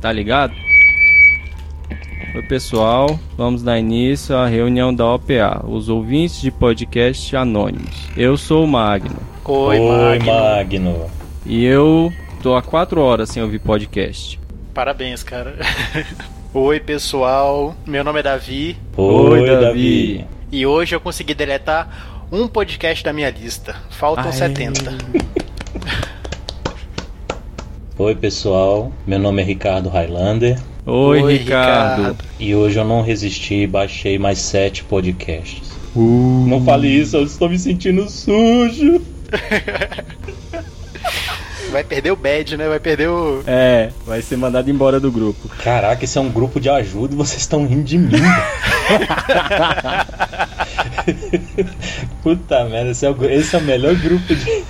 Está ligado? Oi pessoal, vamos dar início à reunião da OPA, os ouvintes de podcast anônimos. Eu sou o Magno. Oi, Oi, Magno. Magno. E eu tô há quatro horas sem ouvir podcast. Parabéns, cara. Oi, pessoal. Meu nome é Davi Oi, Davi. e hoje eu consegui deletar um podcast da minha lista. Faltam Aê. 70. Oi, pessoal. Meu nome é Ricardo Highlander. Oi, Oi, Ricardo. Ricardo. E hoje eu não resisti e baixei mais sete podcasts. Uh. Não fale isso, eu estou me sentindo sujo. Vai perder o badge, né? Vai perder o. É, vai ser mandado embora do grupo. Caraca, esse é um grupo de ajuda e vocês estão rindo de mim. Puta merda, esse é o, esse é o melhor grupo de,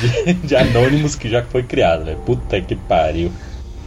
de, de anônimos que já foi criado, velho. Puta que pariu.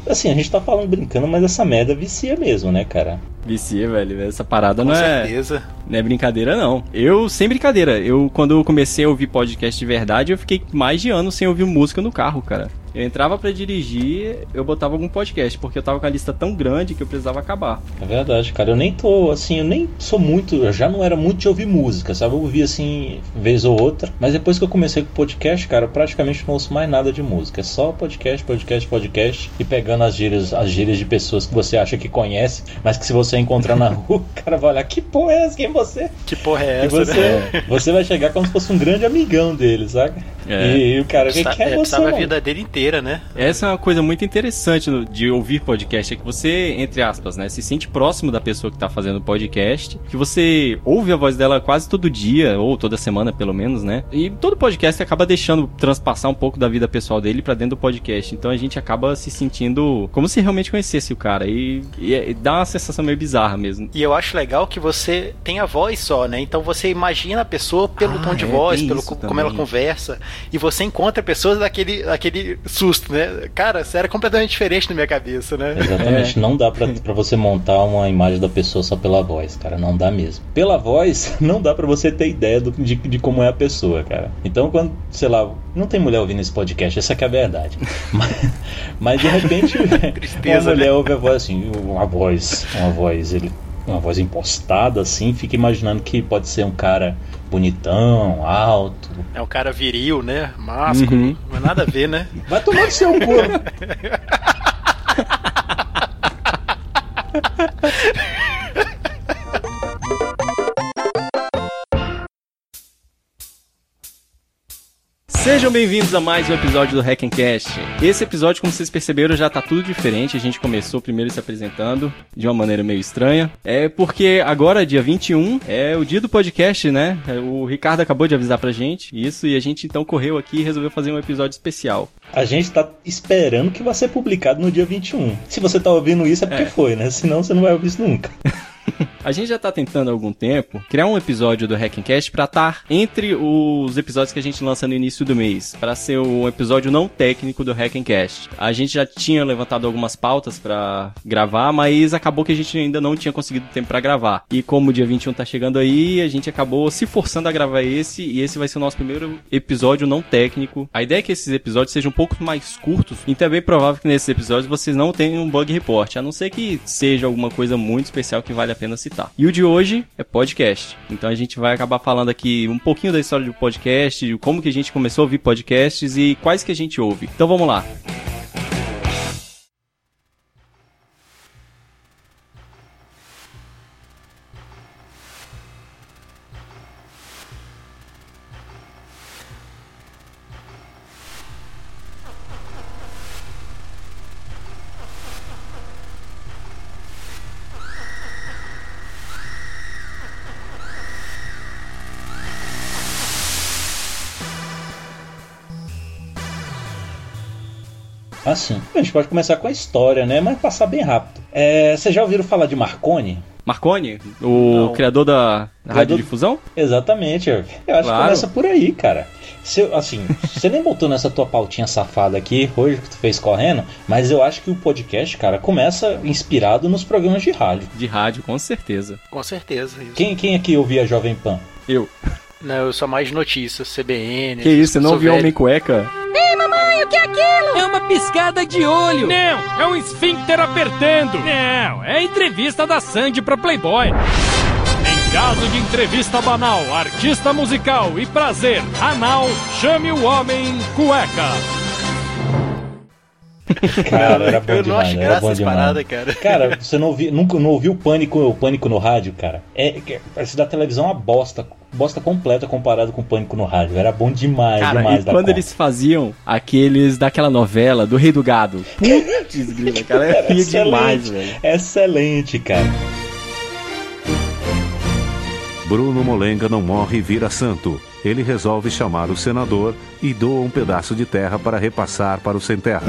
Assim, a gente tá falando brincando, mas essa merda vicia mesmo, né, cara? Vicia, velho. Essa parada Com não é, certeza. não é brincadeira, não. Eu, sem brincadeira, eu quando eu comecei a ouvir podcast de verdade, eu fiquei mais de ano sem ouvir música no carro, cara. Eu entrava pra dirigir, eu botava algum podcast, porque eu tava com a lista tão grande que eu precisava acabar. É verdade, cara. Eu nem tô, assim, eu nem sou muito. Eu já não era muito de ouvir música, sabe? Eu ouvia, assim, vez ou outra. Mas depois que eu comecei com o podcast, cara, eu praticamente não ouço mais nada de música. É só podcast, podcast, podcast. E pegando as gírias, as gírias de pessoas que você acha que conhece, mas que se você encontrar na rua, o cara vai olhar: que porra é essa? Quem é você? Que porra é E essa, você, né? você vai chegar como se fosse um grande amigão dele, saca? É. E, e o cara, quem Precisava- que é é, você? precisava a vida dele inteira, né? Essa é uma coisa muito interessante de ouvir podcast, é que você, entre aspas, né, se sente próximo da pessoa que tá fazendo o podcast, que você ouve a voz dela quase todo dia, ou toda semana pelo menos, né? E todo podcast acaba deixando transpassar um pouco da vida pessoal dele pra dentro do podcast. Então a gente acaba se sentindo como se realmente conhecesse o cara. E, e é- e dá uma sensação meio bizarra mesmo. E eu acho legal que você tem a voz só, né? Então você imagina a pessoa pelo Ah, tom de é, voz, pelo como ela conversa, e você encontra pessoas daquele, daquele susto, né? Cara, isso era completamente diferente na minha cabeça, né? Exatamente, não dá pra, pra você montar uma imagem da pessoa só pela voz, cara, não dá mesmo. Pela voz, não dá pra você ter ideia do- de, de como é a pessoa, cara. Então, quando, sei lá, não tem mulher ouvindo esse podcast, essa que é a verdade. mas, mas, de repente, Tristeza, uma mulher né? ouve a voz assim, uma voz, uma voz, ele. Uma voz impostada, assim, fica imaginando que pode ser um cara bonitão, alto. É um cara viril, né? Másculo, Uhum. mas nada a ver, né? Vai tomar no seu cu. Sejam bem-vindos a mais um episódio do Hack and Cast. Esse episódio, como vocês perceberam, já tá tudo diferente. A gente começou primeiro se apresentando de uma maneira meio estranha. É porque agora, dia 21, é o dia do podcast, né? É, O Ricardo acabou de avisar pra gente isso e a gente então correu aqui e resolveu fazer um episódio especial. A gente tá esperando que vai ser publicado no dia 21. Se você tá ouvindo isso é porque É. foi, né? Senão você não vai ouvir isso nunca. A gente já tá tentando há algum tempo criar um episódio do Hack and Cast pra estar entre os episódios que a gente lança no início do mês, Pra ser um episódio não técnico do Hack and Cast. A gente já tinha levantado algumas pautas pra gravar, mas acabou que a gente ainda não tinha conseguido tempo pra gravar. E como o dia 21 tá chegando aí, a gente acabou se forçando a gravar esse e esse vai ser o nosso primeiro episódio não técnico. A ideia é que esses episódios sejam um pouco mais curtos, então é bem provável que nesses episódios vocês não tenham um bug report, a não ser que seja alguma coisa muito especial que vale a pena citar. E o de hoje é podcast. Então a gente vai acabar falando aqui um pouquinho da história do podcast, de como que a gente começou a ouvir podcasts e quais que a gente ouve. Então vamos lá. Assim, a gente pode começar com a história, né? Mas passar bem rápido. É, vocês já ouviram falar de Marconi? Marconi, o Não. criador da Criador- radiodifusão? Exatamente, eu acho Claro. que começa por aí, cara. Se, assim, você nem botou nessa tua pautinha safada aqui, hoje que tu fez correndo, mas eu acho que o podcast, cara, começa inspirado nos programas de rádio. De rádio, com certeza. Com certeza. Isso. Quem, quem aqui ouvia Jovem Pan? Eu. Não, eu sou mais de notícias, CBN. Que isso, você não sou viu velho. Homem Cueca? O que é aquilo? É uma piscada de olho. Não, é um esfíncter apertando. Não, é a entrevista da Sandy pra Playboy. Em caso de entrevista banal, artista musical e prazer anal, chame o homem cueca. Cara, era bom eu não demais, acho era graça cara. Cara, você não ouviu, nunca não ouviu o pânico, o pânico no rádio, cara? É, é parece da televisão uma bosta, bosta completa comparado com o pânico no rádio. Era bom demais, Cara, demais e quando conta. eles faziam aqueles daquela novela do Rei do Gado. Putz, grila, cara, é Era excelente, demais, velho. Excelente, cara. Bruno Molenga não morre e vira santo. Ele resolve chamar o senador e doa um pedaço de terra para repassar para o sem terra.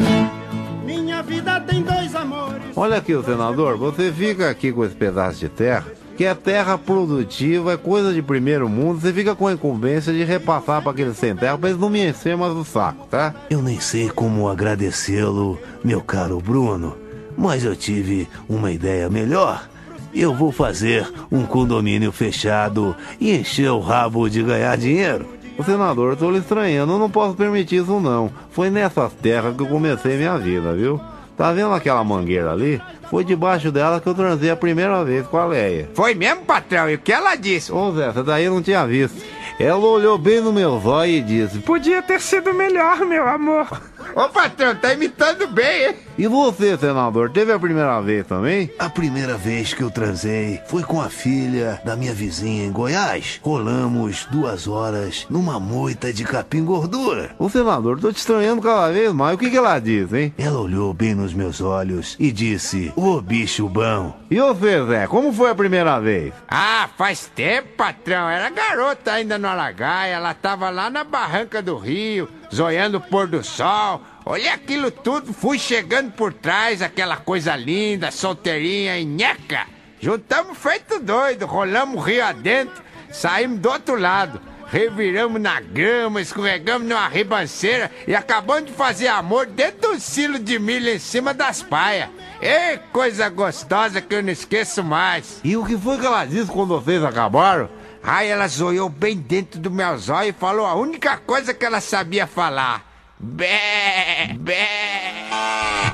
Minha vida tem dois amores. Olha aqui, senador, você fica aqui com esse pedaço de terra, que é terra produtiva, é coisa de primeiro mundo, você fica com a incumbência de repassar para aquele sem terra pra eles não me encher mais o saco, tá? Eu nem sei como agradecê-lo, meu caro Bruno, mas eu tive uma ideia melhor. Eu vou fazer um condomínio fechado e encher o rabo de ganhar dinheiro. Ô, senador, eu tô lhe estranhando, eu não posso permitir isso não. Foi nessas terras que eu comecei minha vida, viu? Tá vendo aquela mangueira ali? Foi debaixo dela que eu transei a primeira vez com a Leia. Foi mesmo, patrão? E o que ela disse? Ô Zé, essa daí eu não tinha visto. Ela olhou bem no meu zóio e disse: Podia ter sido melhor, meu amor. Ô, patrão, tá imitando bem, hein? E você, senador, teve a primeira vez também? A primeira vez que eu transei foi com a filha da minha vizinha em Goiás. Rolamos duas horas numa moita de capim gordura. Ô senador, tô te estranhando cada vez mais. O que, que ela disse, hein? Ela olhou bem nos meus olhos e disse: Ô bicho bom. E você, Zé, como foi a primeira vez? Ah, faz tempo, patrão. Era garota ainda no Alagaia. Ela tava lá na barranca do rio, zoiando o pôr do sol. Olhei aquilo tudo, fui chegando por trás, aquela coisa linda, solteirinha e nheca. Juntamos feito doido, rolamos o rio adentro, saímos do outro lado. Reviramos na grama, escorregamos numa ribanceira e acabamos de fazer amor dentro do silo de milho em cima das paias. Ei, coisa gostosa que eu não esqueço mais. E o que foi que ela disse quando vocês acabaram? Ai, ela zoiou bem dentro do meu zóio e falou a única coisa que ela sabia falar. Bé, bé.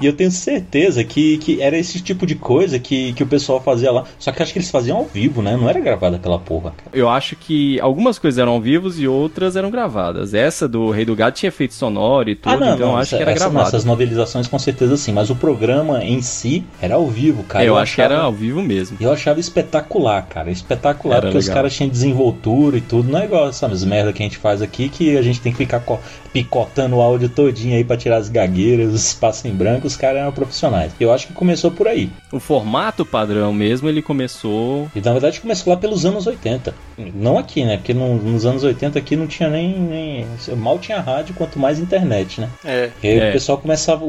E eu tenho certeza que, que era esse tipo de coisa que, que o pessoal fazia lá. Só que acho que eles faziam ao vivo, né? Não era gravada aquela porra. cara. Eu acho que algumas coisas eram ao vivo e outras eram gravadas. Essa do Rei do Gado tinha efeito sonoro e tudo, Ah, não, então não. eu acho essa- que era essa- gravado. Essas novelizações com certeza sim. Mas o programa em si era ao vivo, cara. É, eu, acho que achava- era ao vivo mesmo. Eu achava espetacular, cara. Espetacular, Era porque os legal. caras tinham desenvoltura e tudo. Não é igual essas merda que a gente faz aqui, que a gente tem que ficar co- picotando o áudio todinho aí pra tirar as gagueiras, os espaços em branco. Os caras eram profissionais. Eu acho que começou por aí. O formato padrão mesmo, ele começou. E na verdade começou lá pelos anos 80. Não aqui, né? Porque no- nos anos 80 aqui não tinha nem, nem. Mal tinha rádio, quanto mais internet, né? É. E aí É. o pessoal começava,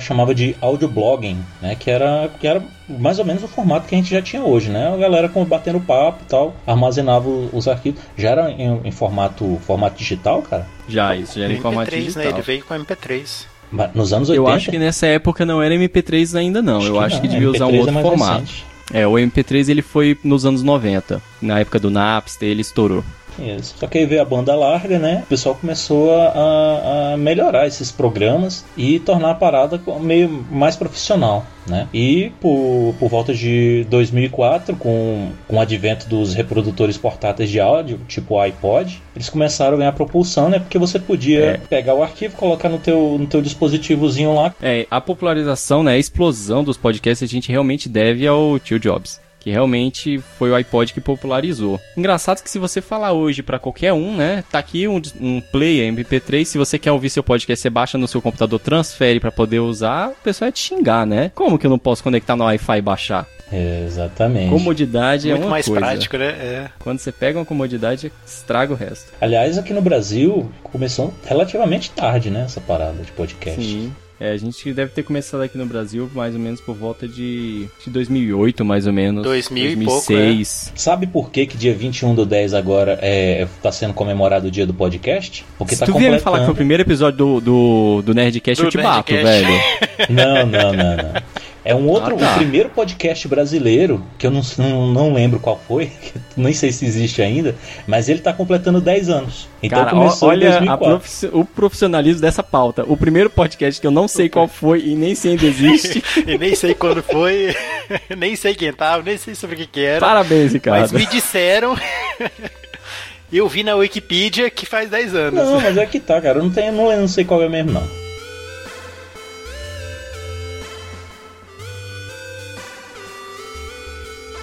chamava de audioblogging, né? Que era, que era mais ou menos o formato que a gente já tinha hoje, né? A galera com- batendo papo e tal, armazenava os arquivos. Já era em, em formato, formato digital, cara? Já, isso já era em formato MP3, né? digital. Ele veio com MP3. Mas Nos anos 80. Eu acho que nessa época não era MP3 ainda não. eu acho que não, devia usar um MP3 é outro mais formato. recente. É, o MP3 ele foi nos anos 90. Na época do Napster, ele estourou. Isso. Só que aí veio a banda larga, né? O pessoal começou a, a melhorar esses programas e tornar a parada meio mais profissional, né? E por, por volta de 2004, com, com o advento dos reprodutores portáteis de áudio, tipo o iPod, eles começaram a ganhar propulsão, né? Porque você podia É. pegar o arquivo, colocar no teu, no teu dispositivozinho lá. É, a popularização, né, a explosão dos podcasts a gente realmente deve ao tio Jobs. Que realmente foi o iPod que popularizou. Engraçado que se você falar hoje pra qualquer um, né? Tá aqui um, um player MP3. Se você quer ouvir seu podcast, você baixa no seu computador, transfere pra poder usar. O pessoal é te xingar, né? Como que eu não posso conectar no Wi-Fi e baixar? Exatamente. Comodidade é Muito uma mais coisa. prático, né? É. Quando você pega uma comodidade, estraga o resto. Aliás, aqui no Brasil começou relativamente tarde, né? Essa parada de podcast. Sim. É, a gente deve ter começado aqui no Brasil mais ou menos por volta de, de 2008, mais ou menos. 2000 e pouco, 2006. Sabe por que, que dia 21 do 10 agora é, tá sendo comemorado o dia do podcast? Porque Se tá tu vier me falar que foi o completando. primeiro episódio do, do, do Nerdcast, Do eu te bato, Nerdcast. velho. Não, não, não, não. É um outro, Ah, tá. o primeiro podcast brasileiro, que eu não, não, não lembro qual foi, nem sei se existe ainda, mas ele tá completando 10 anos. Então Cara, começou em olha a 2004. profi- o profissionalismo dessa pauta. O primeiro podcast que eu não sei qual foi e nem sei ainda existe. E nem sei quando foi, nem sei quem tava, nem sei sobre o que que era. Parabéns, Ricardo. Mas me disseram. Eu vi na Wikipedia que faz 10 anos. Não, mas é que tá, cara. Eu não, tenho, não sei qual é mesmo, não.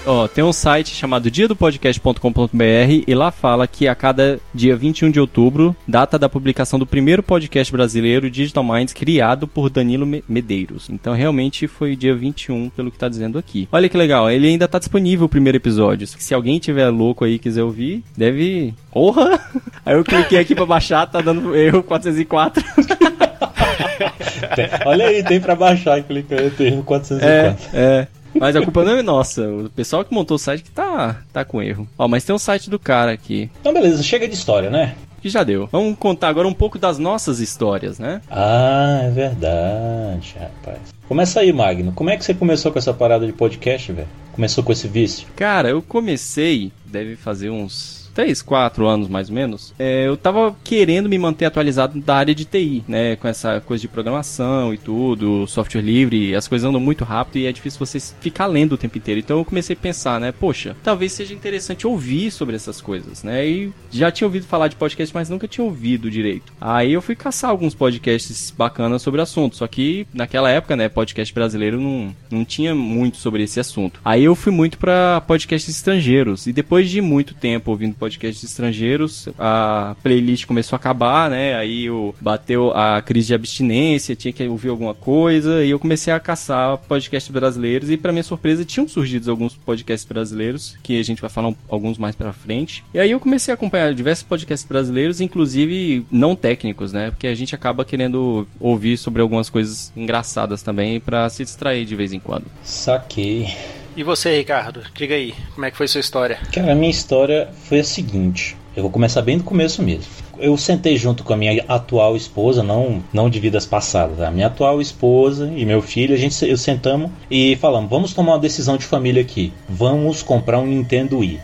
Ó, tem um site chamado diadopodcast.com.br e lá fala que a cada dia 21 de outubro, data da publicação do primeiro podcast brasileiro Digital Minds criado por Danilo Me- Medeiros. Então realmente foi dia 21 pelo que tá dizendo aqui. Olha que legal, ele ainda tá disponível o primeiro episódio. Se alguém tiver louco aí e quiser ouvir, deve... Porra! Aí eu cliquei aqui pra baixar, tá dando erro 404. Tem- olha aí, tem pra baixar, clica aí, tem É, 404. é. Mas a culpa não é nossa. O pessoal que montou o site que tá, tá com erro. Ó, mas tem um site do cara aqui. Então beleza, chega de história, né? Que já deu. Vamos contar agora um pouco das nossas histórias, né? Ah, é verdade, rapaz. Começa aí, Magno. Como é que você começou com essa parada de podcast, velho? Começou com esse vício? Cara, eu comecei, deve fazer uns 3, 4 anos mais ou menos. É, eu tava querendo me manter atualizado da área de TI, né? Com essa coisa de programação e tudo, software livre, as coisas andam muito rápido e é difícil você ficar lendo o tempo inteiro. Então eu comecei a pensar, né? Poxa, talvez seja interessante ouvir sobre essas coisas, né? E já tinha ouvido falar de podcast, mas nunca tinha ouvido direito. Aí eu fui caçar alguns podcasts bacanas sobre o assunto, só que naquela época, né, podcast brasileiro não, não tinha muito sobre esse assunto. Aí eu fui muito pra podcasts estrangeiros e depois de muito tempo ouvindo podcasts estrangeiros, a playlist começou a acabar, né? Aí eu bateu a crise de abstinência, tinha que ouvir alguma coisa e eu comecei a caçar podcasts brasileiros e pra minha surpresa tinham surgido alguns podcasts brasileiros que a gente vai falar alguns mais pra frente. E aí eu comecei a acompanhar diversos podcasts brasileiros, inclusive não técnicos, né? Porque a gente acaba querendo ouvir sobre algumas coisas engraçadas também pra se distrair de vez em quando. Saquei. E você, Ricardo? Diga aí, como é que foi sua história? Cara, a minha história foi a seguinte. Eu vou começar bem do começo mesmo. Eu sentei junto com a minha atual esposa, não, não de vidas passadas, tá? minha atual esposa e meu filho, a gente eu sentamos e falamos: vamos tomar uma decisão de família aqui. Vamos comprar um Nintendo Wii.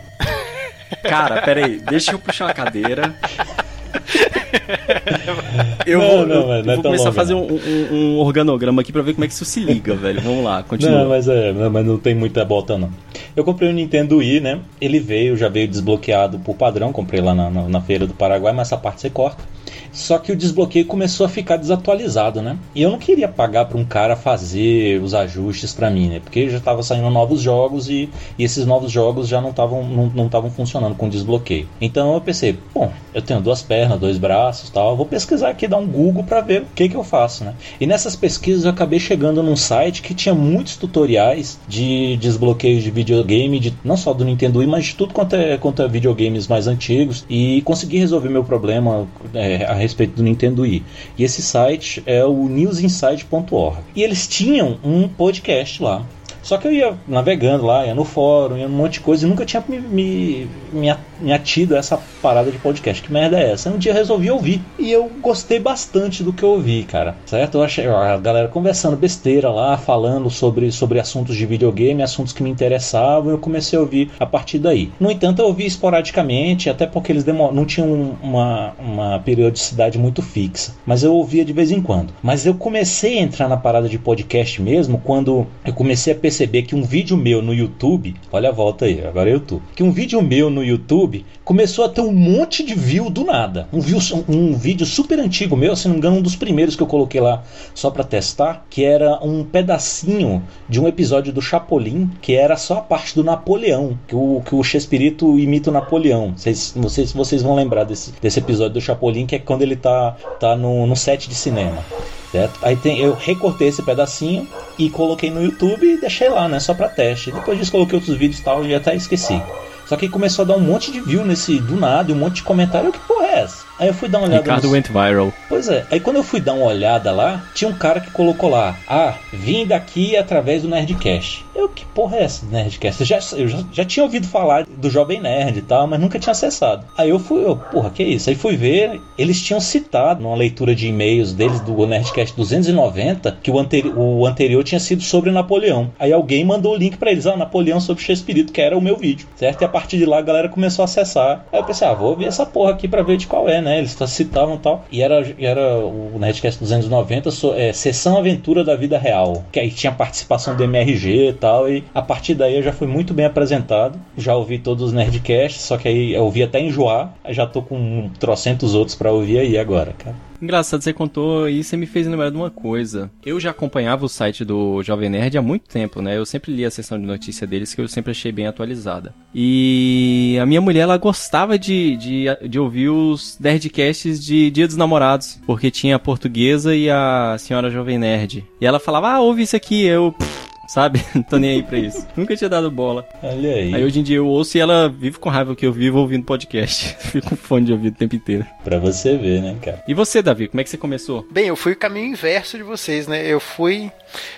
Cara, peraí, deixa eu puxar uma cadeira. Eu Não, vou, não, mas eu não é vou começar a fazer um, um- um organograma aqui pra ver como é que isso se liga, velho. Vamos lá, continua. Não, mas é, não, mas não tem muita bota não. Eu comprei o Nintendo Wii, né? Ele veio, já veio desbloqueado por padrão, comprei lá na, na, na feira do Paraguai, mas essa parte você corta. Só que o desbloqueio começou a ficar desatualizado, né? E eu não queria pagar para um cara fazer os ajustes para mim, né? Porque já estava saindo novos jogos e, e esses novos jogos já não estavam não, não funcionando com desbloqueio. Então eu pensei, bom, eu tenho duas pernas, dois braços, tal, vou pesquisar aqui, dar um Google para ver o que que eu faço, né? E nessas pesquisas eu acabei chegando num site que tinha muitos tutoriais de desbloqueio de videogame, de, não só do Nintendo Wii, mas de tudo quanto é, quanto é videogames mais antigos e consegui resolver meu problema é, a respeito do Nintendo Wii. E esse site é o newsinside.org. E eles tinham um podcast lá. Só que eu ia navegando lá, ia no fórum, ia num monte de coisa e nunca tinha me, me, me, a- me atido a essa parada de podcast. Que merda é essa? Um dia resolvi ouvir e eu gostei bastante do que eu ouvi, cara. Certo? Eu achei a galera conversando besteira lá, falando sobre, sobre assuntos de videogame, assuntos que me interessavam. Eu comecei a ouvir a partir daí. No entanto, eu ouvi esporadicamente, até porque eles não tinham uma, uma periodicidade muito fixa. Mas eu ouvia de vez em quando. Mas eu comecei a entrar na parada de podcast mesmo quando eu comecei a perceber que um vídeo meu no YouTube, olha a volta aí, agora é YouTube, que um vídeo meu no YouTube começou a ter um monte de view do nada. Um, view, um vídeo super antigo meu, se não me engano, um dos primeiros que eu coloquei lá só pra testar, que era um pedacinho de um episódio do Chapolin, que era só a parte do Napoleão, que o, que o Chespirito imita o Napoleão. Vocês, vocês, vocês vão lembrar desse, desse episódio do Chapolin, que é quando ele tá, tá no, no set de cinema. Certo? Aí tem, eu recortei esse pedacinho e coloquei no YouTube e deixei lá, né? Só pra teste. Depois disso coloquei outros vídeos e tal e até esqueci. Só que começou a dar um monte de view nesse do nada, um monte de comentário. Que porra é essa? Aí eu fui dar uma olhada Ricardo nos- went viral. Pois é, aí quando eu fui dar uma olhada lá, tinha um cara que colocou lá, ah, vim daqui através do Nerdcast. Eu, que porra é essa do Nerdcast? Eu já, eu já, já tinha ouvido falar do Jovem Nerd e tal, mas nunca tinha acessado. Aí eu fui, eu, porra, que isso? Aí fui ver, eles tinham citado numa leitura de e-mails deles do Nerdcast 290 que o, anteri o anterior tinha sido sobre Napoleão. Aí alguém mandou o link pra eles, ah, Napoleão sobre Shakespeare, que era o meu vídeo, certo? E a partir de lá a galera começou a acessar. Aí eu pensei, ah, vou ouvir essa porra aqui pra ver de qual é, né? Eles citavam e tal. E era, era o Nerdcast 290, so, é, Sessão Aventura da Vida Real. Que aí tinha participação do MRG e tal. E a partir daí eu já fui muito bem apresentado. Já ouvi todos os Nerdcasts, só que aí eu ouvi até enjoar. Já tô com trocentos outros pra ouvir aí agora, cara. Engraçado, você contou e você me fez lembrar de uma coisa. Eu já acompanhava o site do Jovem Nerd há muito tempo, né? Eu sempre li a seção de notícia deles, que eu sempre achei bem atualizada. E a minha mulher, ela gostava de, de, de ouvir os Nerdcasts de Dia dos Namorados, porque tinha a portuguesa e a senhora Jovem Nerd. E ela falava, ah, ouve isso aqui, eu... pff, Sabe? Não tô nem aí pra isso. Nunca tinha dado bola. Olha aí. Aí hoje em dia eu ouço e ela vive com raiva que eu vivo ouvindo podcast. Fico com fone de ouvido o tempo inteiro. Pra você ver, né, cara? E você, Davi, como é que você começou? Bem, eu fui o caminho inverso de vocês, né? Eu fui.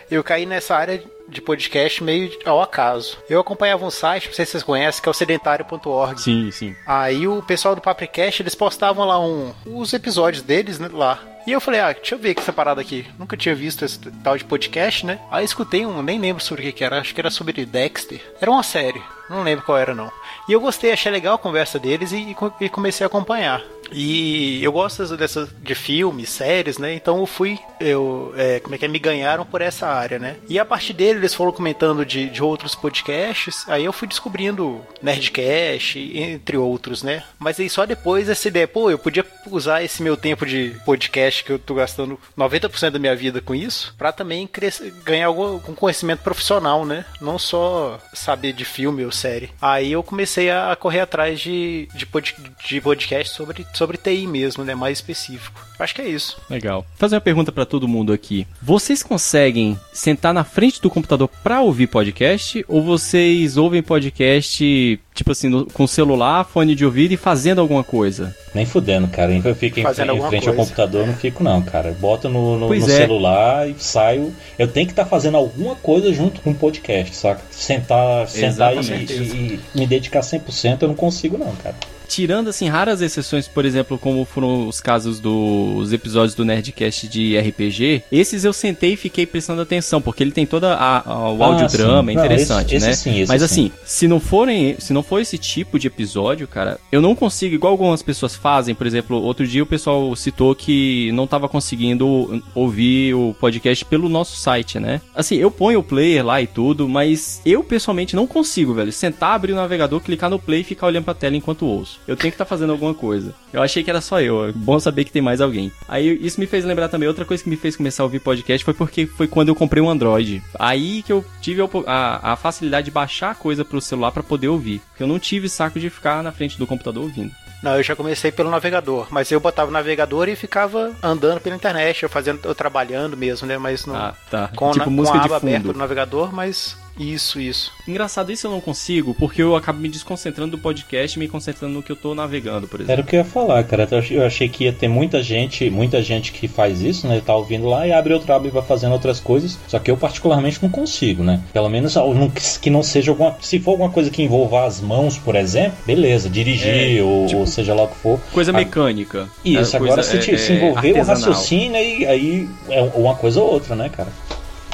Eu caí nessa área de podcast meio ao acaso. Eu acompanhava um site, não sei se vocês conhecem, que é o sedentário.org. Sim, sim. Aí o pessoal do Papricast, eles postavam lá um, os episódios deles, né, lá. E eu falei, ah, deixa eu ver que essa parada aqui. Nunca tinha visto esse tal de podcast, né? Aí escutei um, nem lembro sobre o que, que era, acho que era sobre Dexter. Era uma série, não lembro qual era não. E eu gostei, achei legal a conversa deles e, e comecei a acompanhar. E eu gosto dessas de filmes, séries, né? Então eu fui, eu, é, como é que é, me ganharam por essa área, né? E a partir dele eles foram comentando de, de outros podcasts, aí eu fui descobrindo Nerdcast, entre outros, né? Mas aí só depois essa ideia, pô, eu podia usar esse meu tempo de podcast que eu tô gastando 90% da minha vida com isso, pra também crescer, ganhar algum conhecimento profissional, né? Não só saber de filme ou série. Aí eu comecei a correr atrás de, de, pod, de podcast sobre, sobre TI mesmo, né? Mais específico. Acho que é isso. Legal. Vou fazer uma pergunta pra todo mundo aqui. Vocês conseguem sentar na frente do computador pra ouvir podcast? Ou vocês ouvem podcast, tipo assim, no- com celular, fone de ouvido e fazendo alguma coisa? Nem fudendo, cara. Eu fico em, Fazendo em frente ao coisa. computador, eu não fico não, cara. Boto no, no- no é. celular e saio. Eu tenho que estar fazendo alguma coisa junto com o podcast, saca? Sentar, sentar e, e- e me dedicar 100% eu não consigo não, cara. Tirando, assim, raras exceções, por exemplo, como foram os casos dos episódios do Nerdcast de RPG, esses eu sentei e fiquei prestando atenção, porque ele tem toda a, a- o Ah, audiodrama, é sim. Não, interessante, esse- né? esse sim, esse Mas sim. assim, se não forem, se não for esse tipo de episódio, cara, eu não consigo, igual algumas pessoas fazem, por exemplo, outro dia o pessoal citou que não tava conseguindo ouvir o podcast pelo nosso site, né? Assim, eu ponho o player lá e tudo, mas eu pessoalmente não consigo, velho, sentar, abrir o navegador, clicar no play e ficar olhando pra tela enquanto ouço. Eu tenho que estar fazendo alguma coisa. Eu achei que era só eu, é bom saber que tem mais alguém. Aí isso me fez lembrar também, outra coisa que me fez começar a ouvir podcast foi porque foi quando eu comprei um Android. Aí que eu tive a, a- facilidade de baixar a coisa pro celular pra poder ouvir. Porque eu não tive saco de ficar na frente do computador ouvindo. Não, eu já comecei pelo navegador, mas eu botava o navegador e ficava andando pela internet, eu fazendo, eu trabalhando mesmo, né? Mas não Ah, tá. com, tipo na, música com a aba aberta do navegador, mas isso, isso. Engraçado, isso eu não consigo, porque eu acabo me desconcentrando do podcast e me concentrando no que eu tô navegando, por exemplo. Era o que eu ia falar, cara. Eu achei- Eu achei que ia ter muita gente, muita gente que faz isso, né? Tá ouvindo lá e abre outro aba e vai fazendo outras coisas. Só que eu particularmente não consigo, né? Pelo menos não- que não seja alguma. Se for alguma coisa que envolva as mãos, por exemplo, beleza, dirigir É, ou, tipo, ou seja lá o que for. Coisa A- mecânica. Isso, É, agora coisa, se, é, se é, envolver o artesanal. raciocínio, aí, aí é uma coisa ou outra, né, cara?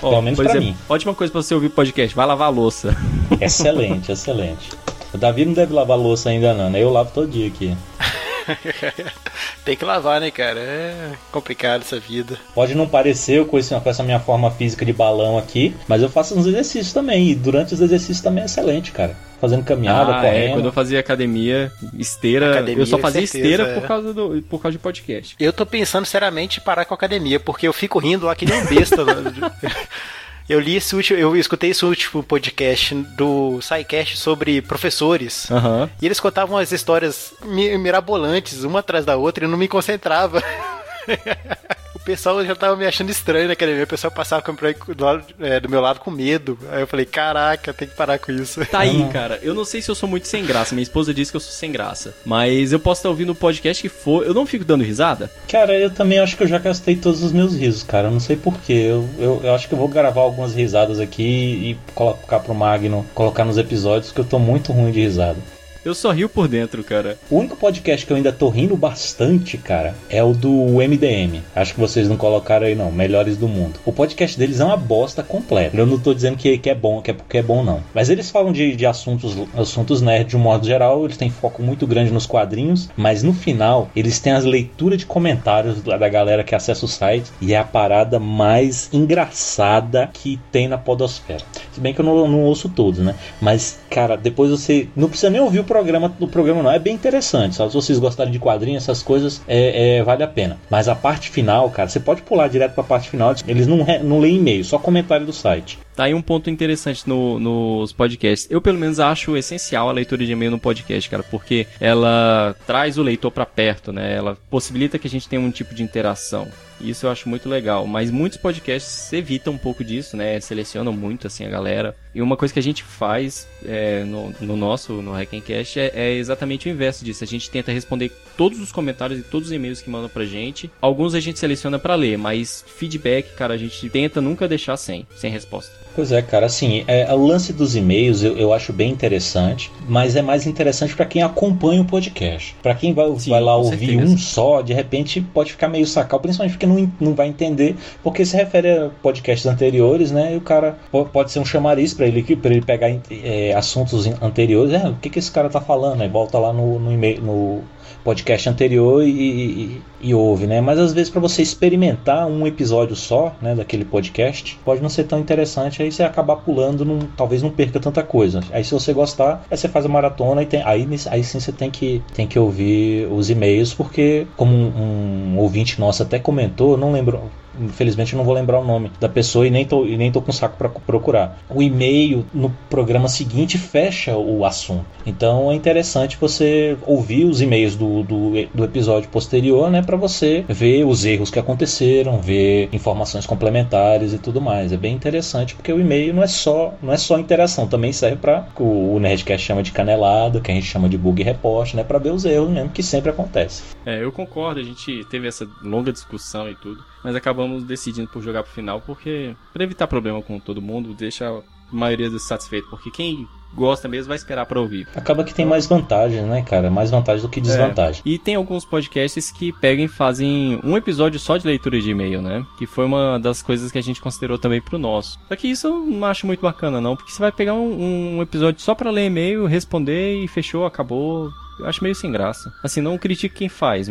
Pelo menos pra exemplo, mim. Ótima coisa pra você ouvir podcast, vai lavar a louça. Excelente, excelente. O Davi não deve lavar louça ainda não, né? Eu lavo todo dia aqui. Tem que lavar, né, cara? É complicado essa vida. Pode não parecer com, esse, com essa minha forma física de balão aqui, mas eu faço uns exercícios também. E durante os exercícios também é excelente, cara. Fazendo caminhada, ah, é, correndo. quando eu fazia academia, esteira, Academia, eu só fazia certeza, esteira é. por causa do por causa de podcast. Eu tô pensando seriamente em parar com a academia, porque eu fico rindo lá que nem um besta. Eu li esse último, eu escutei esse último podcast do SciCast sobre professores. Aham. E eles contavam as histórias mi- mirabolantes, uma atrás da outra, e eu não me concentrava. pessoal já tava me achando estranho na academia. O pessoal passava com- do, lado- é, do meu lado com medo. Aí eu falei, caraca, tem que parar com isso. Tá aí, cara. Eu não sei se eu sou muito sem graça. Minha esposa disse que eu sou sem graça. Mas eu posso estar ouvindo o podcast que for. Eu não fico dando risada? Cara, eu também acho que eu já gastei todos os meus risos, cara. Eu não sei porquê. Eu, eu, eu acho que eu vou gravar algumas risadas aqui e colocar pro Magno, colocar nos episódios, que eu tô muito ruim de risada. Eu só rio por dentro, cara. O único podcast que eu ainda tô rindo bastante, cara, é o do MDM. Acho que vocês não colocaram aí, não. Melhores do mundo. O podcast deles é uma bosta completa. Eu não tô dizendo que, que é bom, que é porque é bom, não. Mas eles falam de, de assuntos, assuntos nerd de um modo geral. Eles têm foco muito grande nos quadrinhos. Mas no final, eles têm as leituras de comentários da galera que acessa o site. E é a parada mais engraçada que tem na Podosfera. Se bem que eu não, não ouço todos, né? Mas, cara, depois você. Não precisa nem ouvir o programa do programa, não. É bem interessante. Se vocês gostarem de quadrinhos, essas coisas, é, é, vale a pena. Mas a parte final, cara, você pode pular direto pra parte final. Eles não, não leem e-mail, só comentário do site. Tá aí um ponto interessante no- nos podcasts. Eu, pelo menos, acho essencial a leitura de e-mail no podcast, cara, porque ela traz o leitor pra perto, né? Ela possibilita que a gente tenha um tipo de interação. Isso eu acho muito legal. Mas muitos podcasts evitam um pouco disso, né? Selecionam muito, assim, a galera. E uma coisa que a gente faz é, no, no nosso, no Hackencast, é, é exatamente o inverso disso. A gente tenta responder todos os comentários e todos os e-mails que mandam pra gente. Alguns a gente seleciona pra ler, mas feedback, cara, a gente tenta nunca deixar sem, sem resposta. Pois é, cara, assim, é, o lance dos e-mails eu, eu acho bem interessante, mas é mais interessante pra quem acompanha o podcast. Pra quem vai, Sim, vai lá ouvir certeza. um só, de repente pode ficar meio sacal, principalmente porque não, não vai entender, porque se refere a podcasts anteriores, né? E o cara po- pode ser um chamariz pra ele, pra ele pegar é, assuntos anteriores. É, o que, que esse cara tá falando? Aí volta lá no, no e-mail, no podcast anterior e, e, e ouve, né? Mas às vezes para você experimentar um episódio só, né, daquele podcast, pode não ser tão interessante, aí você acabar pulando, não, talvez não perca tanta coisa. Aí se você gostar, aí você faz a maratona e tem, aí, aí sim você tem que, tem que ouvir os e-mails, porque como um, um ouvinte nosso até comentou, não lembro, Infelizmente eu não vou lembrar o nome da pessoa e nem tô, e nem tô com saco para procurar. O e-mail no programa seguinte fecha o assunto. Então é interessante você ouvir os e-mails do, do, do episódio posterior, né? para você ver os erros que aconteceram, ver informações complementares e tudo mais. É bem interessante porque o e-mail não é só, não é só interação, também serve para o, o Nerdcast chama de canelada, que a gente chama de bug report, né? para ver os erros mesmo que sempre acontece. É, eu concordo, a gente teve essa longa discussão e tudo, mas acabamos decidindo por jogar pro final porque para evitar problema com todo mundo, deixa a maioria dos satisfeito, porque quem gosta mesmo vai esperar pra ouvir. Acaba que tem mais vantagens, né, cara? Mais vantagem do que desvantagem. É. E tem alguns podcasts que pegam e fazem um episódio só de leitura de e-mail, né? Que foi uma das coisas que a gente considerou também pro nosso. Só que isso eu não acho muito bacana, não, porque você vai pegar um, um episódio só pra ler e-mail, responder e fechou, acabou. Eu acho meio sem graça. Assim, não critico quem faz.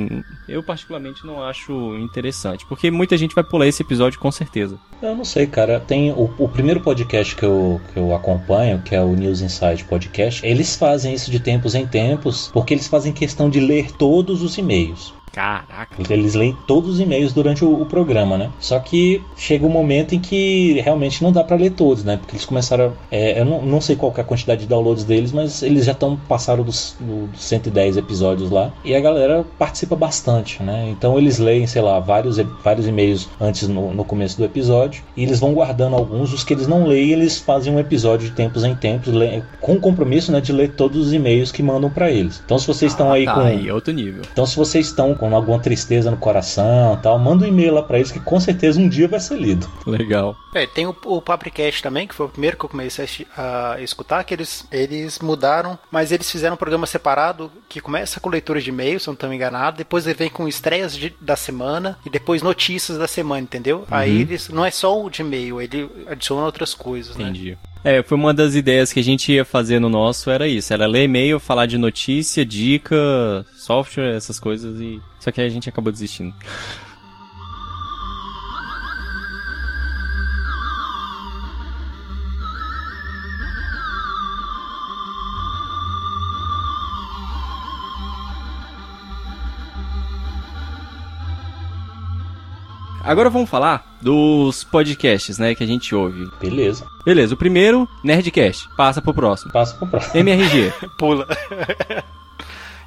Eu, particularmente, não acho interessante. Porque muita gente vai pular esse episódio com certeza. Eu não sei, cara. Tem o, o primeiro podcast que eu, que eu acompanho, que é o News Inside Podcast. Eles fazem isso de tempos em tempos, porque eles fazem questão de ler todos os e-mails. Caraca. Eles leem todos os e-mails durante o, o, programa, né? Só que chega um momento em que realmente não dá para ler todos, né? Porque eles começaram. É, eu não, não, sei qual é a quantidade de downloads deles, mas eles já estão passaram dos, dos 110 episódios lá. E a galera participa bastante, né? Então eles leem, sei lá, vários, vários e-mails antes no, no começo do episódio. E eles vão guardando alguns. Os que eles não leem, eles fazem um episódio de tempos em tempos, com o compromisso né, de ler todos os e-mails que mandam para eles. Então se vocês estão ah, aí tá, com. Aí, outro nível. Então se vocês estão com alguma tristeza no coração tal, manda um e-mail lá pra eles que com certeza um dia vai ser lido. Legal. É, tem o, o Papricast também, que foi o primeiro que eu comecei a, a, escutar, que eles, eles mudaram, mas eles fizeram um programa separado que começa com leitura de e-mails, se eu não estou enganado, depois ele vem com estreias de, da semana e depois notícias da semana, entendeu? Uhum. Aí eles não é só o de e-mail, ele adiciona outras coisas, Entendi. né? É, foi uma das ideias que a gente ia fazer no nosso, era isso, era ler e-mail, falar de notícia, dica, software, essas coisas e só que a gente acabou desistindo. Agora vamos falar dos podcasts, né, que a gente ouve. Beleza. Beleza, o primeiro, Nerdcast. Passa pro próximo. Passa pro próximo. MRG. Pula.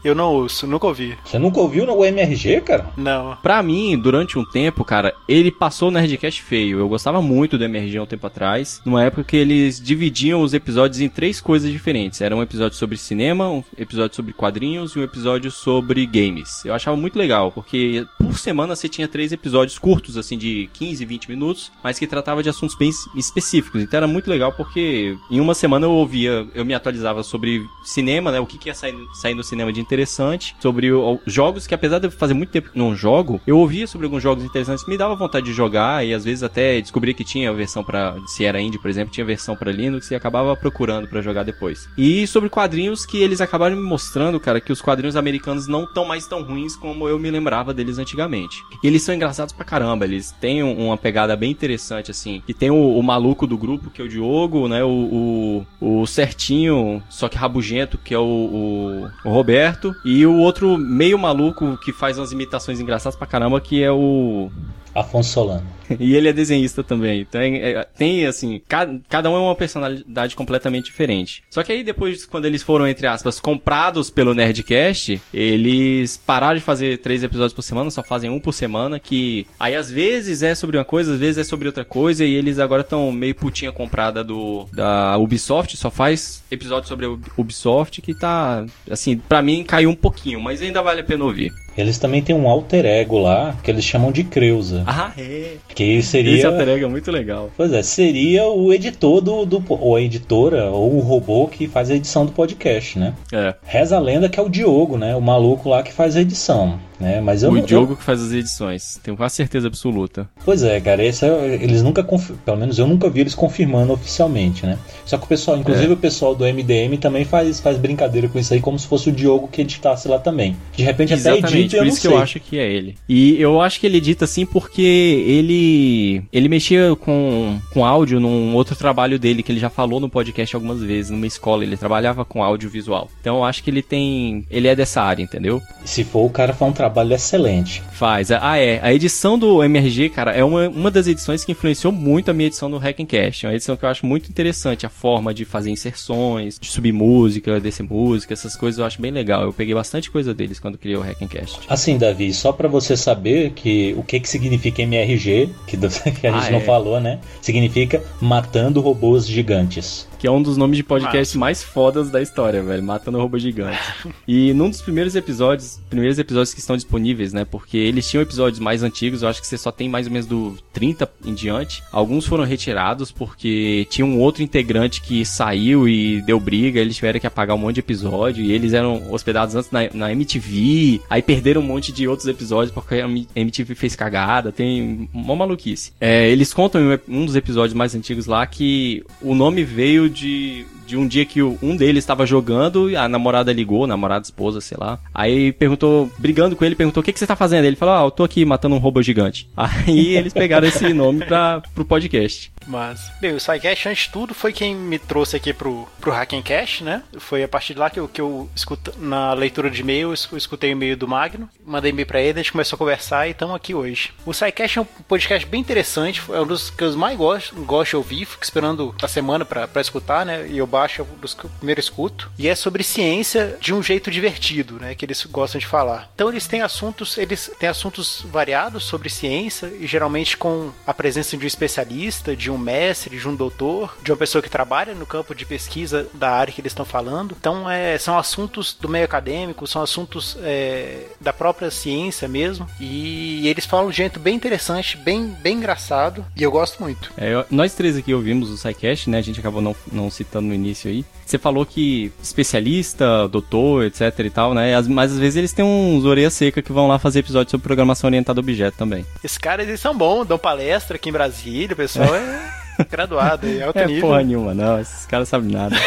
Eu não ouço, nunca ouvi. Você nunca ouviu no MRG, cara? Não. Pra mim, durante um tempo, cara, ele passou o Nerdcast feio. Eu gostava muito do MRG há um tempo atrás, numa época que eles dividiam os episódios em três coisas diferentes. Era um episódio sobre cinema, um episódio sobre quadrinhos e um episódio sobre games. Eu achava muito legal, porque por semana você tinha três episódios curtos, assim, de 15, 20 minutos, mas que tratava de assuntos bem específicos. Então era muito legal porque em uma semana eu ouvia, eu me atualizava sobre cinema, né? O que, que ia sair, sair no cinema de interessante, sobre o, jogos que apesar de eu fazer muito tempo que não jogo, eu ouvia sobre alguns jogos interessantes me dava vontade de jogar e às vezes até descobria que tinha versão para se era indie, por exemplo, tinha versão para Linux e acabava procurando para jogar depois. E sobre quadrinhos que eles acabaram me mostrando, cara, que os quadrinhos americanos não estão mais tão ruins como eu me lembrava deles antigamente. E eles são engraçados pra caramba, eles têm uma pegada bem interessante assim. E tem o, o maluco do grupo que é o Diogo, né, o, o, o certinho, só que rabugento, que é o, o, o Roberto, e o outro meio maluco que faz umas imitações engraçadas pra caramba, que é o Afonso Solano. e ele é desenhista também. Então é, tem, assim, cada, cada um é uma personalidade completamente diferente. Só que aí depois, quando eles foram, entre aspas, comprados pelo Nerdcast, eles pararam de fazer três episódios por semana, só fazem um por semana, que aí às vezes é sobre uma coisa, às vezes é sobre outra coisa, e eles agora estão meio putinha comprada do da Ubisoft, só faz episódio sobre a Ubisoft, que tá, assim, para mim caiu um pouquinho, mas ainda vale a pena ouvir. Eles também têm um alter ego lá, que eles chamam de Creuza. Ah, é. Que seria. Esse alter ego é muito legal. Pois é, seria o editor do, do. ou a editora, ou o robô que faz a edição do podcast, né? É. Reza a lenda que é o Diogo, né? O maluco lá que faz a edição. Né? Mas eu o Diogo eu... que faz as edições, tenho quase certeza absoluta. Pois é, cara, esse é, eles nunca, conf... pelo menos eu nunca vi eles confirmando oficialmente, né? Só que o pessoal, inclusive É. o pessoal do MDM também faz, faz brincadeira com isso aí, como se fosse o Diogo que editasse lá também. De repente até Exatamente, por isso sei. que eu acho que é ele. E eu acho que ele edita assim porque ele ele mexia com, com áudio num outro trabalho dele que ele já falou no podcast algumas vezes, numa escola, ele trabalhava com audiovisual. Então eu acho que ele tem, ele é dessa área, entendeu? Se for, o cara faz um trabalho excelente. Faz. Ah, é. A edição do MRG, cara, é uma, uma das edições que influenciou muito a minha edição do Hackencast. É uma edição que eu acho muito interessante. A forma de fazer inserções, de subir música, descer música, essas coisas eu acho bem legal. Eu peguei bastante coisa deles quando criei o Hackencast. Assim, Davi, só pra você saber que o que que significa MRG, que, que a Ah, gente não é. falou, né? Significa matando robôs gigantes. Que é um dos nomes de podcast mais fodas da história, velho. Matando robô gigante. e num dos primeiros episódios, primeiros episódios que estão disponíveis, né? Porque eles tinham episódios mais antigos, eu acho que você só tem mais ou menos do 30 em diante. Alguns foram retirados porque tinha um outro integrante que saiu e deu briga, eles tiveram que apagar um monte de episódio. E eles eram hospedados antes na, na MTV, aí perderam um monte de outros episódios porque a MTV fez cagada, tem uma maluquice. É, eles contam em um dos episódios mais antigos lá que o nome veio de, de um dia que um deles estava jogando a namorada ligou, namorada, esposa, sei lá. Aí perguntou, brigando com ele, perguntou: O que, que você tá fazendo? Ele falou: Ah, eu tô aqui matando um robô gigante. Aí eles pegaram esse nome pra, pro podcast. Mas, bem, o SciCast, antes de tudo, foi quem me trouxe aqui pro, pro Hackencast, né? Foi a partir de lá que eu, que eu escuto, na leitura de e-mail, eu escutei o e-mail do Magno, mandei e-mail pra ele, a gente começou a conversar e estamos aqui hoje. O SciCast é um podcast bem interessante, é um dos que eu mais gosto, gosto de ouvir, fico esperando a semana pra, pra escutar, né? E eu baixo é dos que eu primeiro escuto. E é sobre ciência de um jeito divertido, né? Que eles gostam de falar. Então eles têm assuntos, eles têm assuntos variados sobre ciência e geralmente com a presença de um especialista, de um mestre, de um doutor, de uma pessoa que trabalha no campo de pesquisa da área que eles estão falando. Então é, são assuntos do meio acadêmico, são assuntos é, da própria ciência mesmo. E eles falam de um jeito bem interessante, bem, bem engraçado. E eu gosto muito. É, nós três aqui ouvimos o SciCast, né? A gente acabou não, não citando no início aí. Você falou que especialista, doutor, etc e tal, né? As- Mas às vezes eles têm uns orelha seca que vão lá fazer episódios sobre programação orientada a objeto também. Esses caras eles são bons, dão palestra aqui em Brasília, o pessoal é graduado, é alto É nível. porra nenhuma, não. Esses caras sabem nada.